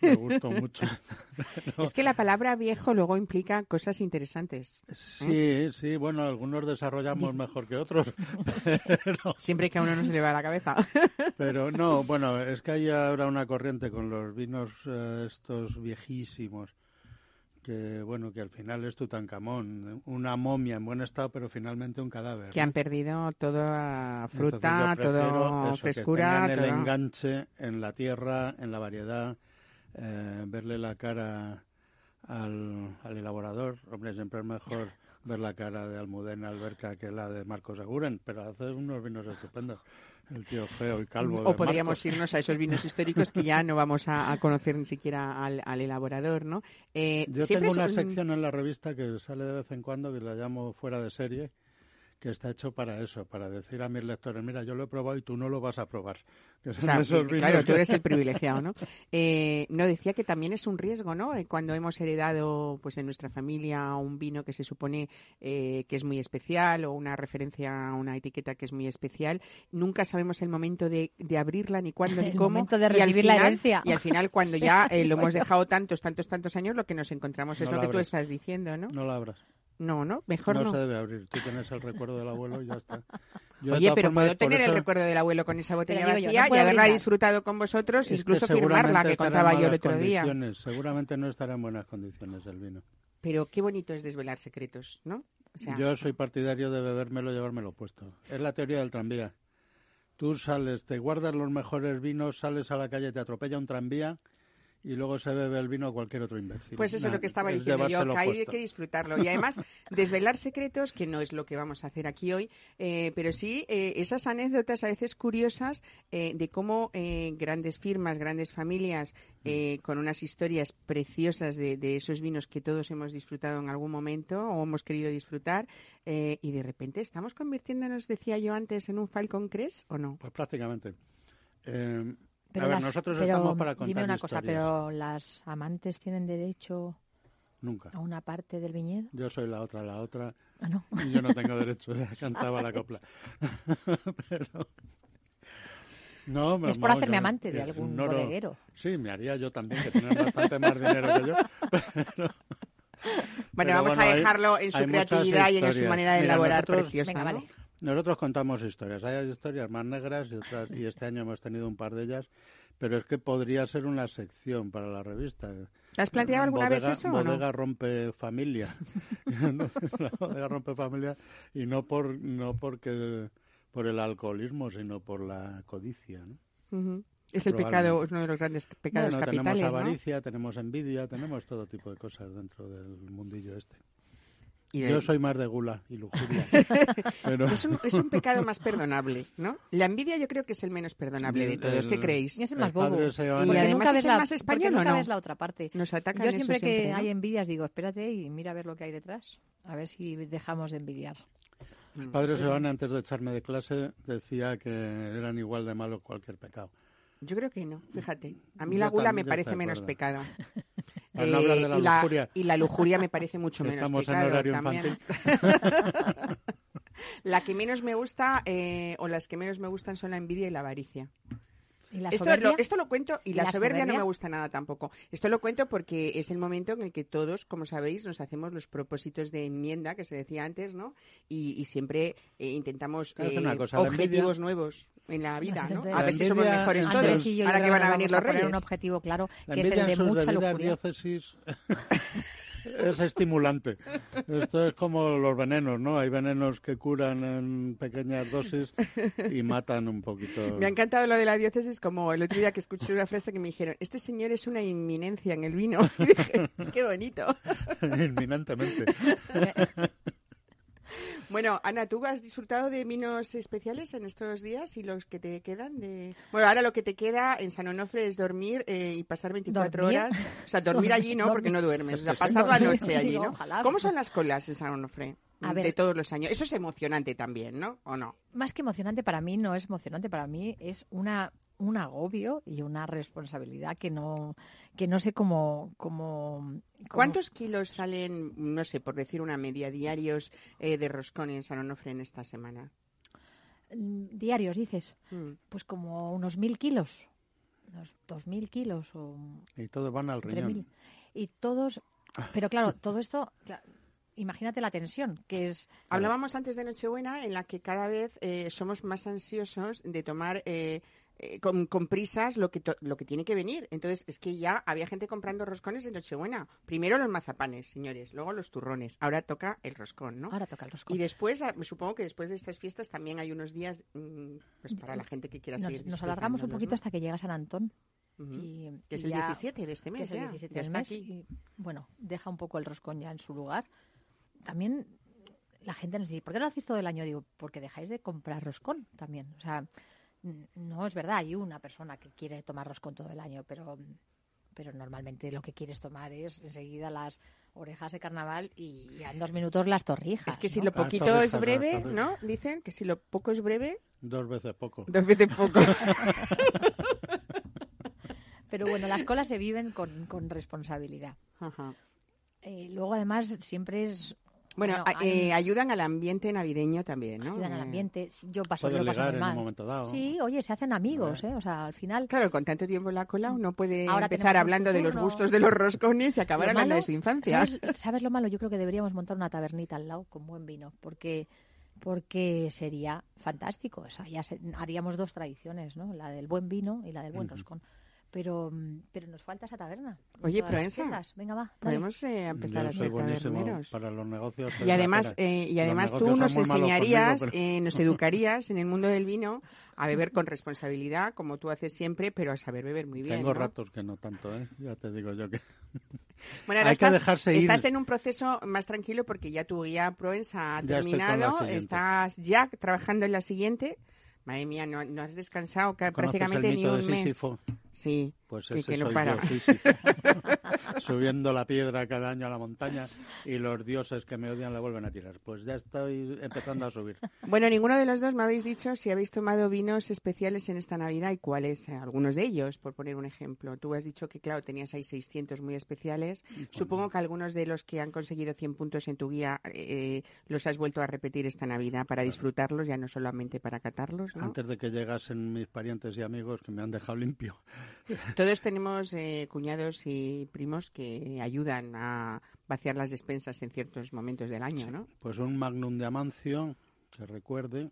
Me gusto mucho. Es que la palabra viejo luego implica cosas interesantes. Sí, sí, bueno, algunos desarrollamos mejor que otros. Pero, Siempre que a uno no se le va la cabeza. pero no, bueno, es que hay ahora una corriente con los vinos eh, estos viejísimos. Que bueno, que al final es Tutankamón, una momia en buen estado, pero finalmente un cadáver. que han perdido toda fruta, que frescura. tengan el todo- enganche en la tierra, en la variedad, eh, verle la cara al, al elaborador. Hombre, siempre es mejor ver la cara de Almudena Alberca que la de Marcos Aguren, pero hace unos vinos estupendos. El tío feo y calvo. O podríamos Marcos. irnos a esos vinos históricos que ya no vamos a, a conocer ni siquiera al, al elaborador, ¿no? Eh, Yo tengo una es un- sección en la revista que sale de vez en cuando que la llamo fuera de serie, que está hecho para eso, para decir a mis lectores, mira, yo lo he probado y tú no lo vas a probar. Que o sea, claro, tú eres el privilegiado, ¿no? Eh, no, decía que también es un riesgo, ¿no? Eh, Cuando hemos heredado, pues en nuestra familia, un vino que se supone eh, que es muy especial o una referencia a una etiqueta que es muy especial, nunca sabemos el momento de, de abrirla, ni cuándo, ni El cómo. momento de y al recibir la final- herencia. Y al final, cuando Sí, ya eh, lo hemos dejado tantos, tantos, tantos años, lo que nos encontramos es No lo que tú abres. estás diciendo, ¿no? No la abras. No, no, mejor no, no. se debe abrir. Tú tienes el recuerdo del abuelo y ya está. Yo, Oye, pero puedo tener el recuerdo del abuelo con esa botella digo yo, no vacía y haberla brindar. disfrutado con vosotros, es que incluso seguramente firmarla que contaba yo el otro día. Seguramente no estará en buenas condiciones el vino. Pero qué bonito es desvelar secretos, ¿no? O sea, Yo soy partidario de bebérmelo y llevármelo puesto. Es la teoría del tranvía. Tú sales, te guardas los mejores vinos, sales a la calle, te atropella un tranvía y luego se bebe el vino a cualquier otro imbécil. Pues eso es lo que estaba es diciendo yo, que hay puesto. que disfrutarlo. Y además, desvelar secretos, que no es lo que vamos a hacer aquí hoy, eh, pero sí eh, esas anécdotas a veces curiosas eh, de cómo eh, grandes firmas, grandes familias, eh, con unas historias preciosas de, de esos vinos que todos hemos disfrutado en algún momento o hemos querido disfrutar, y de repente estamos convirtiéndonos, decía yo antes, en un Falcon Crest, ¿o no? Pues prácticamente. Pero a ver, las- nosotros pero estamos para contar Dime una cosa, pero las amantes tienen derecho Nunca. a una parte del viñedo. Yo soy la otra, la otra. Ah, no. Y yo no tengo derecho, cantaba la copla. Pero... No, Es por hacerme yo amante de eh, algún ignoro- bodeguero. Sí, me haría yo también, que tienen bastante más dinero que yo. Pero, Bueno, pero vamos bueno, a hay- dejarlo en su creatividad y en su manera de Mira, elaborar nosotros- preciosa. Venga, ¿no? vale. Nosotros contamos historias. Hay historias más negras y otras, y este año hemos tenido un par de ellas, pero es que podría ser una sección para la revista. ¿Te has planteado alguna bodega, vez eso o no? Bodega rompe familia. Entonces, la bodega rompe familia y no por no porque por el alcoholismo, sino por la codicia. ¿no? Es el pecado, es uno de los grandes pecados Bueno, capitales, tenemos ¿no? avaricia, tenemos envidia, tenemos todo tipo de cosas dentro del mundillo este. Y Yo soy más de gula y lujuria. pero es, un, es un pecado más perdonable, ¿no? La envidia yo creo que es el menos perdonable de El- todos. ¿Qué creéis? Y es el El más bobo. Y Porque además nunca es el la, más español, ¿o nunca no? ves la otra parte. Nos atacan Yo siempre que siempre, ¿no? hay envidias digo, espérate y mira a ver lo que hay detrás. A ver si dejamos de envidiar. El padre Sebane, antes de echarme de clase, decía que eran igual de malos cualquier pecado. Yo creo que no, fíjate. A mí la gula me parece menos pecado. Eh, y, la, y, la, lujuria me parece mucho menos Estamos en horario también. la que menos me gusta eh, o las que menos me gustan son la envidia y la avaricia esto, lo, esto, lo, cuento y, la, soberbia, no me gusta nada tampoco. Esto lo cuento porque es el momento en el que todos, como sabéis, nos hacemos los propósitos de enmienda que se decía antes, ¿no? Y, siempre eh, intentamos eh, objetivos nuevos en la vida, ¿no? A ver si somos mejores todos. Ahora que van a venir los reyes. un objetivo claro, que es el de mucha lujuria. es estimulante. Esto es como los venenos, ¿no? Hay venenos que curan en pequeñas dosis y matan un poquito. Me ha encantado lo de la diócesis, como el otro día que escuché una frase que me dijeron, este señor es una inminencia en el vino. Y dije, qué bonito. Inminentemente. Bueno, Ana, ¿tú has disfrutado de vinos especiales en estos días y los que te quedan? de Bueno, ahora lo que te queda en San Onofre es dormir eh, y pasar 24 horas. O sea, dormir allí no, porque no duermes. O sea, pasar la noche allí, ¿no? ¿Cómo son las colas en San Onofre? de todos los años. Eso es emocionante también, ¿no? ¿O no? Más que emocionante para mí no es emocionante, para mí es una un agobio y una responsabilidad que no que no sé cómo, cómo, ¿Cuántos kilos salen, no sé, por decir una media, diarios eh, de roscón en San Onofre en esta semana? Mm, diarios, dices. Mm. Pues como unos mil kilos, unos dos mil kilos. O y todos van al riñón. Y todos, pero claro, todo esto, imagínate la tensión que es. Hablábamos antes de Nochebuena en la que cada vez eh, somos más ansiosos de tomar eh, eh, con, prisas lo que, lo que tiene que venir. Entonces, es que ya había gente comprando roscones en Nochebuena. Primero los mazapanes, señores, luego los turrones. Ahora toca el roscón, ¿no? Ahora toca el roscón. Y después, ah, supongo que después de estas fiestas también hay unos días mm, pues para la gente que quiera seguir Nos, alargamos un poquito hasta que llega San Antón. y, que es el 17 de este mes. el 17 ya, mes Y, bueno, deja un poco el roscón ya en su lugar. También la gente nos dice, ¿por qué no lo hacéis todo el año? Digo, porque dejáis de comprar roscón también. O sea, no es verdad, hay una persona que quiere tomar roscón todo el año, pero, pero normalmente lo que quieres tomar es enseguida las orejas de carnaval y en dos minutos las torrijas. Es que si lo poquito es breve, ¿no? Dicen que si lo poco es breve... Dos veces poco. Dos veces poco. pero bueno, las colas se viven con, con responsabilidad. Eh, luego además siempre es bueno, eh, ayudan al ambiente navideño también, ¿no? Ayudan al eh, ambiente. Yo paso, yo paso en un momento dado. Sí, oye, se hacen amigos, ¿eh? O sea, al final... Claro, con tanto tiempo en la cola uno puede empezar hablando de los gustos de los roscones y acabar hablando de su infancia. ¿sabes, lo malo? Yo creo que deberíamos montar una tabernita al lado con buen vino, porque porque sería fantástico. O sea, ya haríamos dos tradiciones, ¿no? La del buen vino y la del buen roscón pero, mm, pero nos falta esa taberna. Oye, Proenza, venga va. Podemos eh, empezar a ser taberneros. Para los negocios. Y además, eh, y además tú nos enseñarías, eh, nos educarías en el mundo del vino a beber con responsabilidad, como tú haces siempre, pero a saber beber muy bien. Tengo ratos que no tanto, ¿eh? Ya te digo yo que. Bueno, ahora estás, estás en un proceso más tranquilo porque ya tu guía Proenza ha terminado, estás ya trabajando en la siguiente. Madre mía, no, no has descansado prácticamente ni un mes. Sí, pues ese que, no Subiendo la piedra cada año a la montaña y los dioses que me odian la vuelven a tirar. Pues ya estoy empezando a subir. Bueno, ninguno de los dos me habéis dicho si habéis tomado vinos especiales en esta Navidad y cuáles, eh, algunos de ellos, por poner un ejemplo. Tú has dicho que, claro, tenías ahí 600 muy especiales. Supongo que algunos de los que han conseguido 100 puntos en tu guía eh, los has vuelto a repetir esta Navidad para disfrutarlos, ya no solamente para catarlos. Antes de que llegasen mis parientes y amigos que me han dejado limpio. Todos tenemos eh, cuñados y primos que ayudan a vaciar las despensas en ciertos momentos del año, ¿no? Pues un Magnum de Amancio, que recuerde.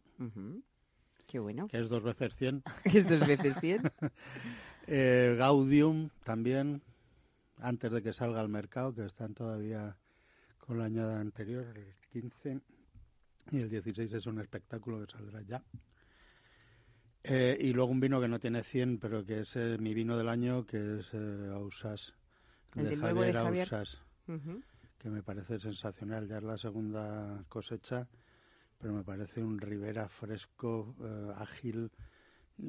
Qué bueno. Que es dos veces cien. es dos veces cien. Eh, Gaudium también, antes de que salga al mercado, que están todavía con la añada anterior, el 15. Y el 16 es un espectáculo que saldrá ya. Eh, y luego un vino que no tiene 100, pero que es eh, mi vino del año, que es eh, Ausas, de, Javier, Ausas, que me parece sensacional. Ya es la segunda cosecha, pero me parece un Ribera fresco, eh, ágil,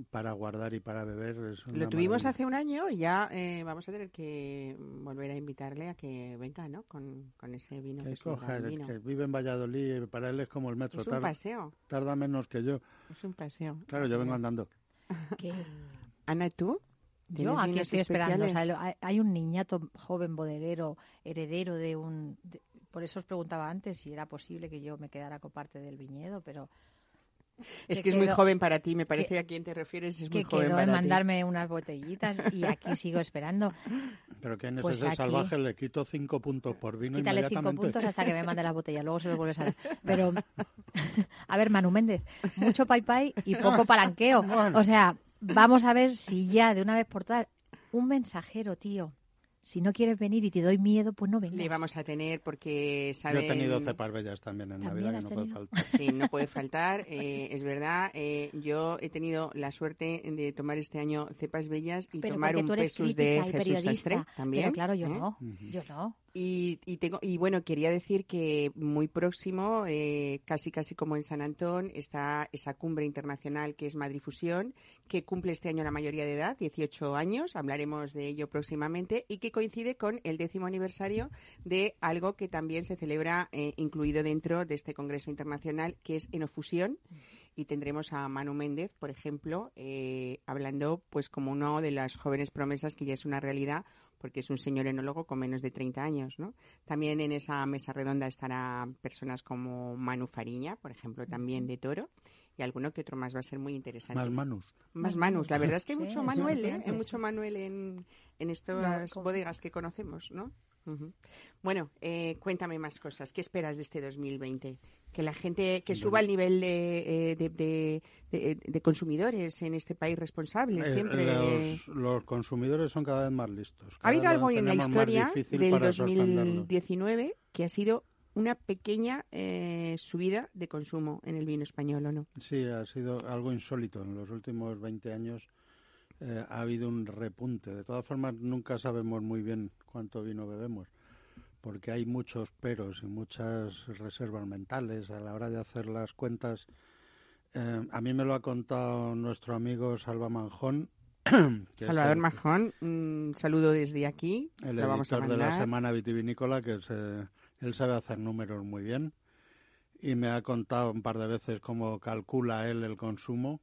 para guardar y para beber. Lo tuvimos hace un año y ya eh, vamos a tener que volver a invitarle a que venga, ¿no? Con, ese vino. Que, que vive en Valladolid para él es como el metro. Es un paseo. Tarda menos que yo. Es un paseo. Claro, yo vengo andando. Ana, ¿tú? Yo aquí estoy esperando. hay un niñato joven bodeguero, heredero de un... por eso os preguntaba antes si era posible que yo me quedara con parte del viñedo, pero es que, es muy joven para ti, me parece a quién te refieres, es muy joven para en mandarme unas botellitas y aquí sigo esperando. Pero que en pues ese salvaje le quito cinco puntos por vino Quítale cinco puntos hasta que me mande las botellas, luego se lo vuelves a dar. Pero, a ver, Manu Méndez, mucho pai pai y poco palanqueo. O sea, vamos a ver si ya de una vez por todas, un mensajero, tío, si no quieres venir y te doy miedo, pues no vengas. Le vamos a tener porque saben... Yo he tenido cepas bellas también en Navidad que no puede faltar. Sí, no puede faltar, eh, es verdad. Eh, yo he tenido la suerte de tomar este año cepas bellas y tomar un pesus de Jesús Sastre también. Pero claro, yo ¿eh? no, yo no. Y, tengo, y bueno, quería decir que muy próximo, eh, casi casi como en San Antón, está esa cumbre internacional que es Madrid Fusión, que cumple este año la mayoría de edad, 18 años, hablaremos de ello próximamente, y que coincide con el décimo aniversario de algo que también se celebra eh, incluido dentro de este Congreso Internacional, que es Enofusión y tendremos a Manu Méndez, por ejemplo, eh, hablando pues como uno de las jóvenes promesas que ya es una realidad porque es un señor enólogo con menos de 30 años, ¿no? También en esa mesa redonda estarán personas como Manu Fariña, por ejemplo, también de Toro, y alguno que otro más va a ser muy interesante. Más Manus. Más Manus. La verdad es que hay mucho Manuel, ¿eh? Hay mucho Manuel en, en estas bodegas que conocemos, ¿no? Bueno, eh, cuéntame más cosas. ¿Qué esperas de este 2020? Que la gente, que suba el nivel de, eh, de, consumidores en este país responsable eh, siempre. Los, consumidores son cada vez más listos. ha habido algo en la historia del 2019 que ha sido una pequeña subida de consumo en el vino español, ¿o no? Sí, ha sido algo insólito. En los últimos 20 años ha habido un repunte. De todas formas, nunca sabemos muy bien cuánto vino bebemos, porque hay muchos peros y muchas reservas mentales a la hora de hacer las cuentas. Eh, a mí me lo ha contado nuestro amigo Salva Manjón. Salvador Manjón, un saludo desde aquí. El editor de la Semana Vitivinícola, que él sabe hacer números muy bien. Y me ha contado un par de veces cómo calcula él el consumo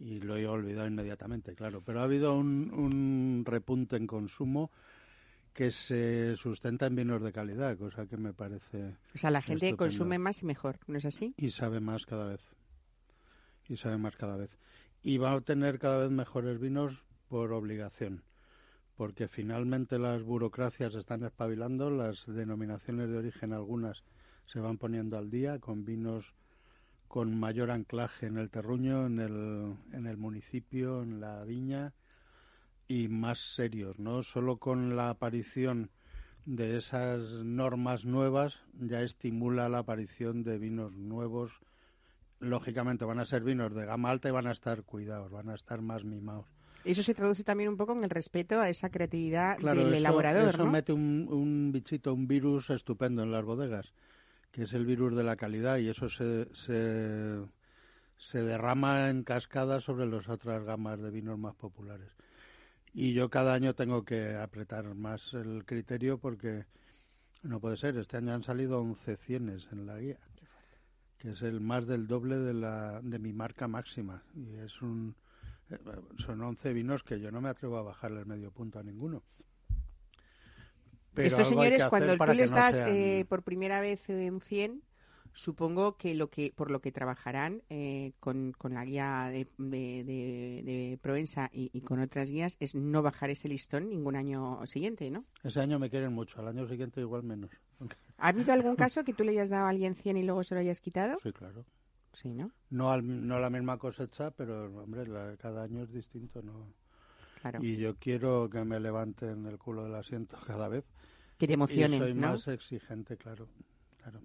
y lo he olvidado inmediatamente, claro. Pero ha habido un, un repunte en consumo que se sustenta en vinos de calidad, cosa que me parece. O sea, la gente consume más y mejor, ¿no es así? Y sabe más cada vez. Y sabe más cada vez. Y va a tener cada vez mejores vinos por obligación, porque finalmente las burocracias están espabilando, las denominaciones de origen algunas se van poniendo al día con vinos con mayor anclaje en el terruño, en el, en el municipio, en la viña y más serios, ¿no? Solo con la aparición de esas normas nuevas ya estimula la aparición de vinos nuevos. Lógicamente van a ser vinos de gama alta y van a estar cuidados, van a estar más mimados. Eso se traduce también un poco en el respeto a esa creatividad del elaborador, eso mete un, un, bichito, un virus estupendo en las bodegas, que es el virus de la calidad y eso se, se, se derrama en cascada sobre las otras gamas de vinos más populares. Y yo cada año tengo que apretar más el criterio porque no puede ser. Este año han salido 11 cienes en la guía, que es el más del doble de, la, de mi marca máxima. Y es un, eh, son 11 vinos que yo no me atrevo a bajarle el medio punto a ninguno. Pero Estos señores, cuando tú les das eh, por primera vez un 100, Supongo que lo que por lo que trabajarán eh, con, con, la guía de, de, Provenza y, con otras guías es no bajar ese listón ningún año siguiente, ¿no? Ese año me quieren mucho, al año siguiente igual menos. ¿Ha habido algún caso que tú le hayas dado a alguien 100 y luego se lo hayas quitado? Sí, claro. Sí, ¿no? No, no la misma cosecha, pero, hombre, cada año es distinto, ¿no? Claro. Y yo quiero que me levanten el culo del asiento cada vez. Que te emocionen, y soy más exigente, claro. claro.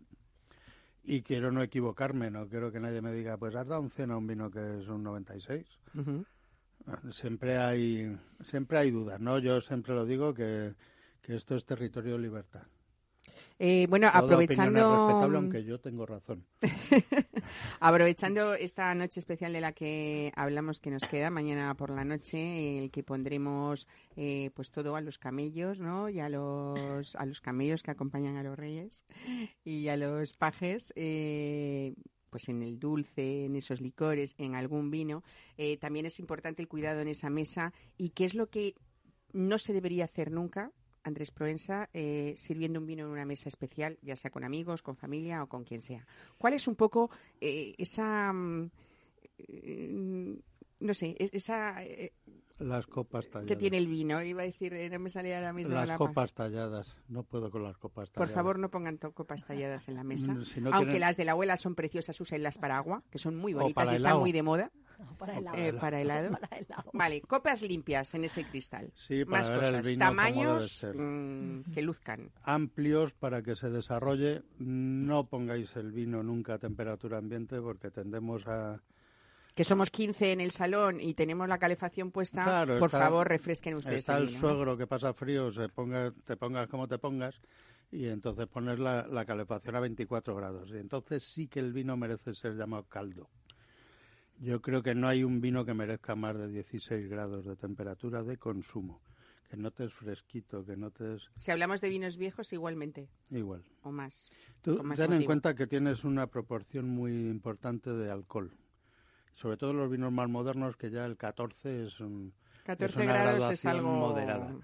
Y quiero no equivocarme, no quiero que nadie me diga, pues has dado un 100 a un vino que es un 96. Ah, siempre hay siempre hay dudas, ¿no? Yo siempre lo digo que, que esto es territorio de libertad. Eh, bueno, aprovechando. aunque yo tengo razón. aprovechando esta noche especial de la que hablamos que nos queda mañana por la noche, el que pondremos eh, pues todo a los camellos, ¿no? Y a los, a los camellos que acompañan a los reyes y a los pajes. Eh, pues en el dulce, en esos licores, en algún vino, eh, también es importante el cuidado en esa mesa y qué es lo que no se debería hacer nunca, Andrés Proensa, eh, sirviendo un vino en una mesa especial, ya sea con amigos, con familia o con quien sea. ¿Cuál es un poco eh, esa, mm, no sé, e-, esa las copas talladas. ¿Qué tiene el vino? Iba a decir, eh, no me salía ahora mismo. Las copas talladas. No puedo con las copas talladas. Por favor, no pongan copas talladas en la mesa. Aunque las de la abuela son preciosas, las para agua, que son muy bonitas y están muy de moda. para, helado. Eh, para, helado. Vale, copas limpias en ese cristal. Sí, para Más ver cosas. el vino Tamaños mm, que luzcan. Amplios para que se desarrolle. No pongáis el vino nunca a temperatura ambiente porque tendemos a que somos 15 en el salón y tenemos la calefacción puesta, por favor refresquen ustedes. Está el, suegro que pasa frío, se ponga, te pongas como te pongas y entonces poner la, la, calefacción a 24 grados. Y entonces sí que el vino merece ser llamado caldo. Yo creo que no hay un vino que merezca más de 16 grados de temperatura de consumo. Que notes fresquito, que notes... Si hablamos de vinos viejos, igualmente. Igual. O más. Tú ten en cuenta que tienes una proporción muy importante de alcohol sobre todo los vinos más modernos, que ya el 14 es, un, 14 una grados graduación es algo... moderada.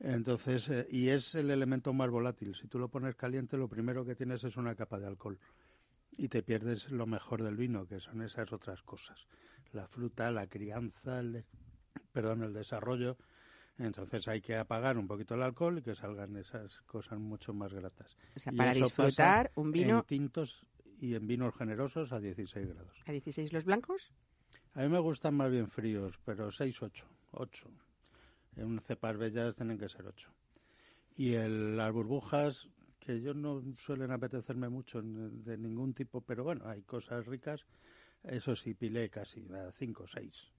Entonces, eh, y es el elemento más volátil. Si tú lo pones caliente, lo primero que tienes es una capa de alcohol. Y te pierdes lo mejor del vino, que son esas otras cosas. La fruta, la crianza, el, perdón, el desarrollo. Entonces hay que apagar un poquito el alcohol y que salgan esas cosas mucho más gratas. O sea, para disfrutar un vino... En tintos y en vinos generosos a 16 grados. ¿A 16 los blancos? A mí me gustan más bien fríos, pero 6, 8. 8. En cepas bellas tienen que ser 8. Y el, las burbujas, que yo no suelen apetecerme mucho de ningún tipo, pero bueno, hay cosas ricas. Eso sí, pilé casi a 5 o 6.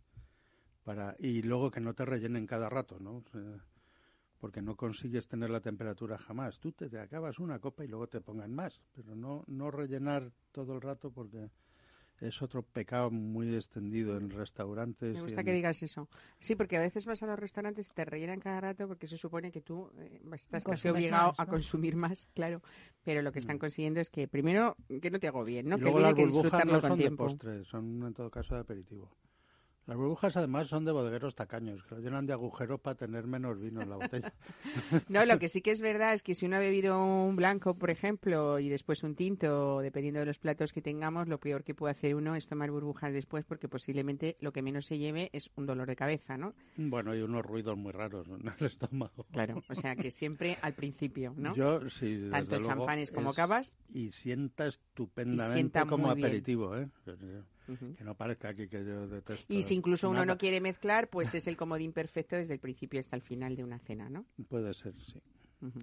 Para, y luego que no te rellenen cada rato, ¿no? Porque no consigues tener la temperatura jamás. Tú te, acabas una copa y luego te pongan más, pero no, no rellenar todo el rato porque es otro pecado muy extendido en restaurantes. Me gusta que digas eso. Sí, porque a veces vas a los restaurantes y te rellenan cada rato porque se supone que tú eh, estás casi obligado a consumir más, claro. Pero lo que están mm. consiguiendo es que primero que no te hago bien, ¿no? que tiene que disfrutarlo no con son tiempo. de postre, son en todo caso de aperitivo. Las burbujas además son de bodegueros tacaños, que lo llenan de agujeros para tener menos vino en la botella. no, lo que sí que es verdad es que si uno ha bebido un blanco, por ejemplo, y después un tinto, dependiendo de los platos que tengamos, lo peor que puede hacer uno es tomar burbujas después porque posiblemente lo que menos se lleve es un dolor de cabeza, ¿no? Bueno, y unos ruidos muy raros en el estómago. Claro, o sea que siempre al principio, ¿no? Yo sí, Tanto champanes como cavas. Y sienta estupendamente como aperitivo, ¿eh? Que no parezca aquí que yo detesto. Y si incluso uno no quiere mezclar, pues es el comodín perfecto desde el principio hasta el final de una cena, ¿no? Puede ser, sí.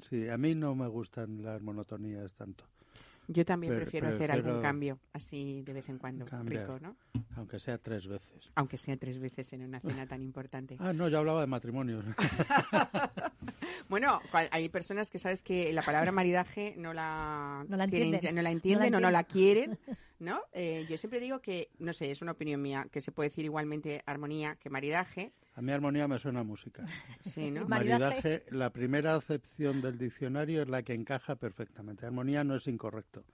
Sí, a mí no me gustan las monotonías tanto. Yo también prefiero, hacer algún cambio así de vez en cuando, rico, ¿no? Aunque sea tres veces. Aunque sea tres veces en una cena tan importante. Ah, no, yo hablaba de matrimonios. bueno, hay personas que sabes que la palabra maridaje no la, no la entienden, no la entienden o no la quieren, ¿no? Eh, yo siempre digo que, no sé, es una opinión mía, que se puede decir igualmente armonía que maridaje. A mí armonía me suena a música. Sí, ¿no? Maridaje, la primera acepción del diccionario es la que encaja perfectamente. Armonía no es incorrecto,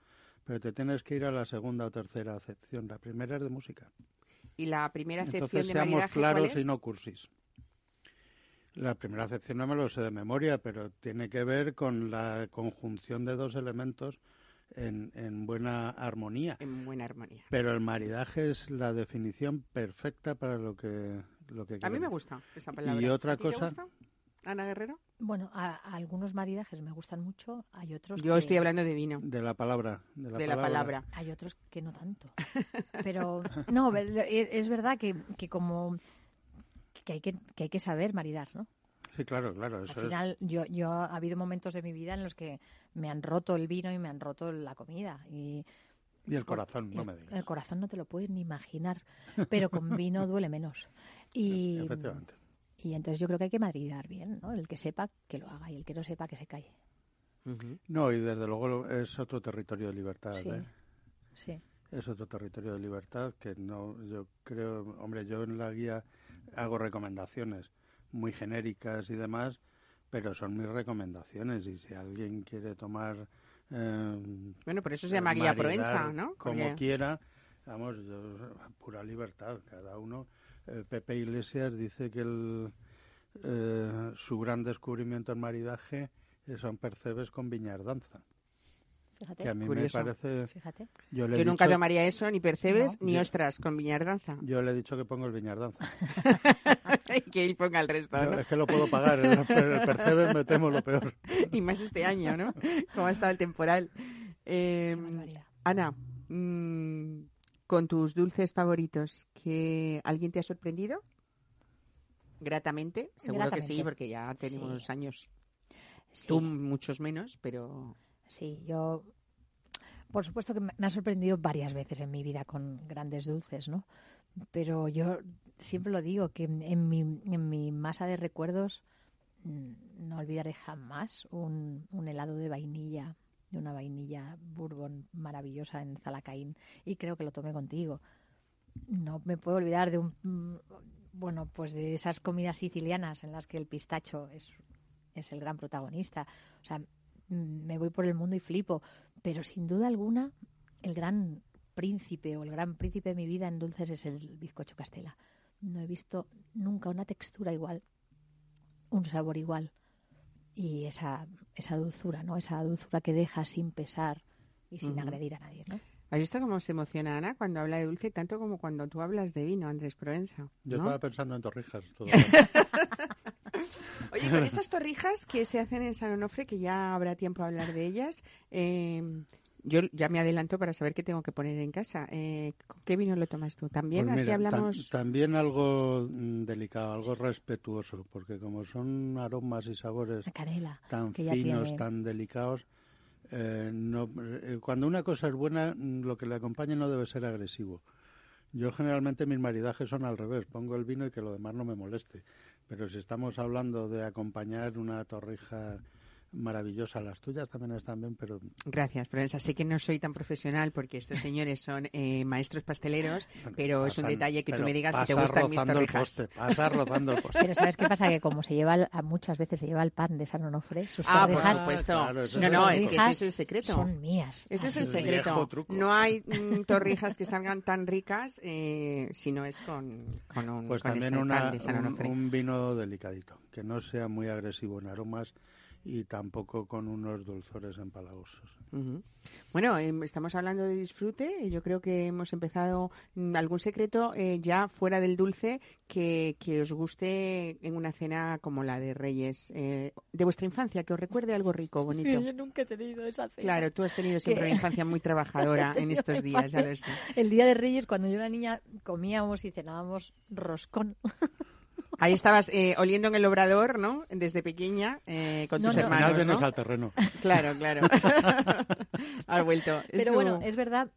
pero te tienes que ir a la segunda o tercera acepción. La primera es de música. ¿Y la primera acepción Entonces, de seamos maridaje claros cuál es? y no cursis. La primera acepción no me lo sé de memoria, pero tiene que ver con la conjunción de dos elementos en, en, buena armonía. En buena armonía. Pero el maridaje es la definición perfecta para lo que, lo que A mí me gusta esa palabra. Y otra ¿A ti cosa. Te gusta, Ana Guerrero? Bueno, a, a algunos maridajes me gustan mucho, hay otros Yo que... estoy hablando de vino. De la palabra. De la, de palabra. la palabra. Hay otros que no tanto. Pero no, es es verdad que, que como que hay que, que hay que saber maridar, ¿no? Sí, claro, claro. Eso Al final, yo, yo ha habido momentos de mi vida en los que me han roto el vino y me han roto la comida. Y, y el corazón, no el, me digas. El corazón no te lo puedes ni imaginar, pero con vino duele menos. Y, Efectivamente. y entonces yo creo que hay que maridar bien, ¿no? El que sepa, que lo haga y el que no sepa, que se calle. Uh -huh. No, y desde luego es otro territorio de libertad, Sí. ¿eh? Sí. Es otro territorio de libertad que no, yo creo, hombre, yo en la guía hago recomendaciones muy genéricas y demás, pero son mis recomendaciones y si alguien quiere tomar Eh, bueno, por eso se llama guía Proensa, ¿no? Como quiera, vamos, pura libertad, cada uno. Eh, Pepe Iglesias dice que el, eh, su gran descubrimiento en maridaje son percebes con viñardanza. Fíjate. Que a mí me parece. Fíjate. Yo, nunca tomaría eso, ni percebes, ni ostras, con viñardanza. Yo le he dicho que pongo el viñardanza. y que él ponga el resto, ¿no? es que lo puedo pagar, el, percebes me temo lo peor. y más este año, ¿no? Como ha estado el temporal. Eh, Ana, mmm, con tus dulces favoritos, ¿que ¿alguien te ha sorprendido? Gratamente, seguro que sí, porque ya tenemos años. Tú muchos menos, pero Sí, yo, por supuesto que me ha sorprendido varias veces en mi vida con grandes dulces, ¿no? Pero yo siempre lo digo, que en mi, en mi masa de recuerdos mm, no olvidaré jamás un, un helado de vainilla, una vainilla bourbon maravillosa en Zalacaín, y creo que lo tomé contigo. No me puedo olvidar de un, mm, bueno, pues de esas comidas sicilianas en las que el pistacho es, es el gran protagonista. O sea, Mm, me voy por el mundo y flipo. Pero sin duda alguna, el gran príncipe o el gran príncipe de mi vida en dulces es el bizcocho castela. No he visto nunca una textura igual, un sabor igual y esa, esa dulzura, ¿no? Esa dulzura que deja sin pesar y sin agredir a nadie, ¿no? ¿Has visto cómo se emociona Ana cuando habla de dulce, tanto como cuando tú hablas de vino, Andrés Provenza? Yo estaba pensando en torrijas. Oye, con esas torrijas que se hacen en San Onofre, que ya habrá tiempo a hablar de ellas, eh, yo ya me adelanto para saber qué tengo que poner en casa. Eh, ¿Qué vino lo tomas tú? ¿También pues así hablamos? también algo mm, delicado, algo respetuoso, porque como son aromas y sabores tan finos, tan delicados, eh, no, cuando una cosa es buena, mm, lo que le acompaña no debe ser agresivo. Yo generalmente mis maridajes son al revés, pongo el vino y que lo demás no me moleste. Pero si estamos hablando de acompañar una torrija maravillosa. Las tuyas también están bien, pero... Gracias, Prensa. Sé que no soy tan profesional porque estos señores son eh, maestros pasteleros, pero es un detalle que tú me digas que te gustan mis torrijas. rozando el poste. Pero ¿sabes qué pasa? Que como se lleva, muchas veces se lleva el pan de San Onofre, sus ah, torrijas... por supuesto. no, no, es que ese es el secreto. Son mías. Ese es el secreto. No hay mm, torrijas que salgan tan ricas eh, si no es con, con un Pues también una, un vino delicadito, que no sea muy agresivo en aromas y tampoco con unos dulzores empalagosos. Bueno, em, estamos hablando de disfrute. Yo creo que hemos empezado mm, algún secreto eh, ya fuera del dulce que, que, os guste en una cena como la de Reyes eh, de vuestra infancia, que os recuerde algo rico, bonito. yo nunca he tenido esa cena. Claro, tú has tenido siempre una infancia muy trabajadora en estos días, ya lo sé. El día de Reyes, cuando yo era niña, comíamos y cenábamos roscón. Ahí estabas eh, oliendo en el obrador, ¿no? Desde pequeña, eh, con tus hermanos, ¿no? al terreno. Claro, claro. Has vuelto. Pero bueno, es verdad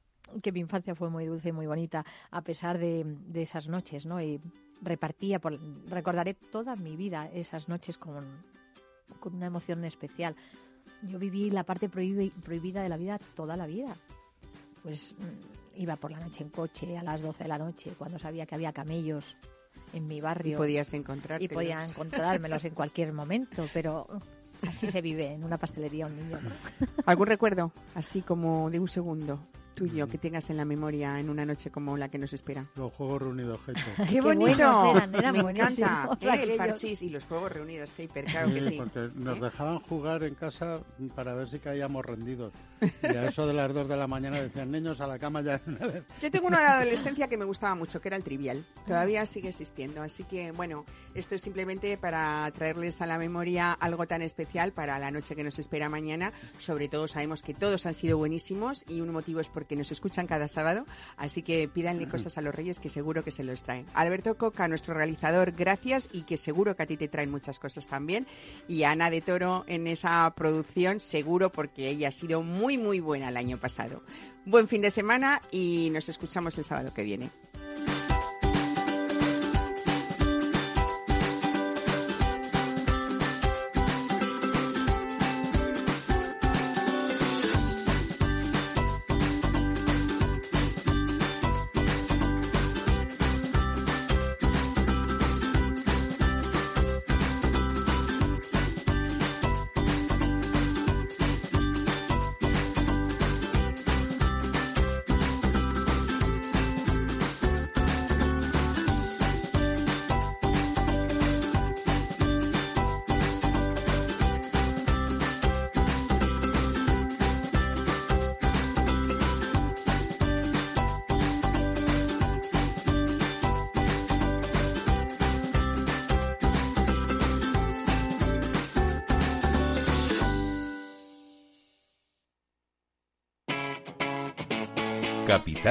que mi infancia fue muy dulce y muy bonita, a pesar de, esas noches, ¿no? Y repartía, por, recordaré toda mi vida esas noches con, con una emoción especial. Yo viví la parte prohibida de la vida toda la vida. Pues mm, iba por la noche en coche a las 12 de la noche, cuando sabía que había camellos en mi barrio. Y podías encontrar. Y podía encontrármelos en cualquier momento, pero así se vive en una pastelería un niño. ¿Algún recuerdo, así como de un segundo? Tuyo que tengas en la memoria en una noche como la que nos espera? Los Juegos Reunidos Hyper. ¡Qué bonito! Eran, eran Me encanta. ¿eh? El parchís y los Juegos Reunidos Hyper, claro que sí. Porque nos ¿Eh? dejaban jugar en casa para ver si caíamos rendidos. Y a eso de las dos de la mañana decían, niños, a la cama ya. Yo tengo una de adolescencia que me gustaba mucho, que era el trivial. Todavía sigue existiendo. Así que, bueno, esto es simplemente para traerles a la memoria algo tan especial para la noche que nos espera mañana. Sobre todo sabemos que todos han sido buenísimos y un motivo es porque que nos escuchan cada sábado, así que pídanle cosas a los reyes que seguro que se los traen. Alberto Coca, nuestro realizador, gracias y que seguro que a ti te traen muchas cosas también. Y Ana de Toro en esa producción, seguro porque ella ha sido muy, muy buena el año pasado. Buen fin de semana y nos escuchamos el sábado que viene.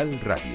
Capital Radio.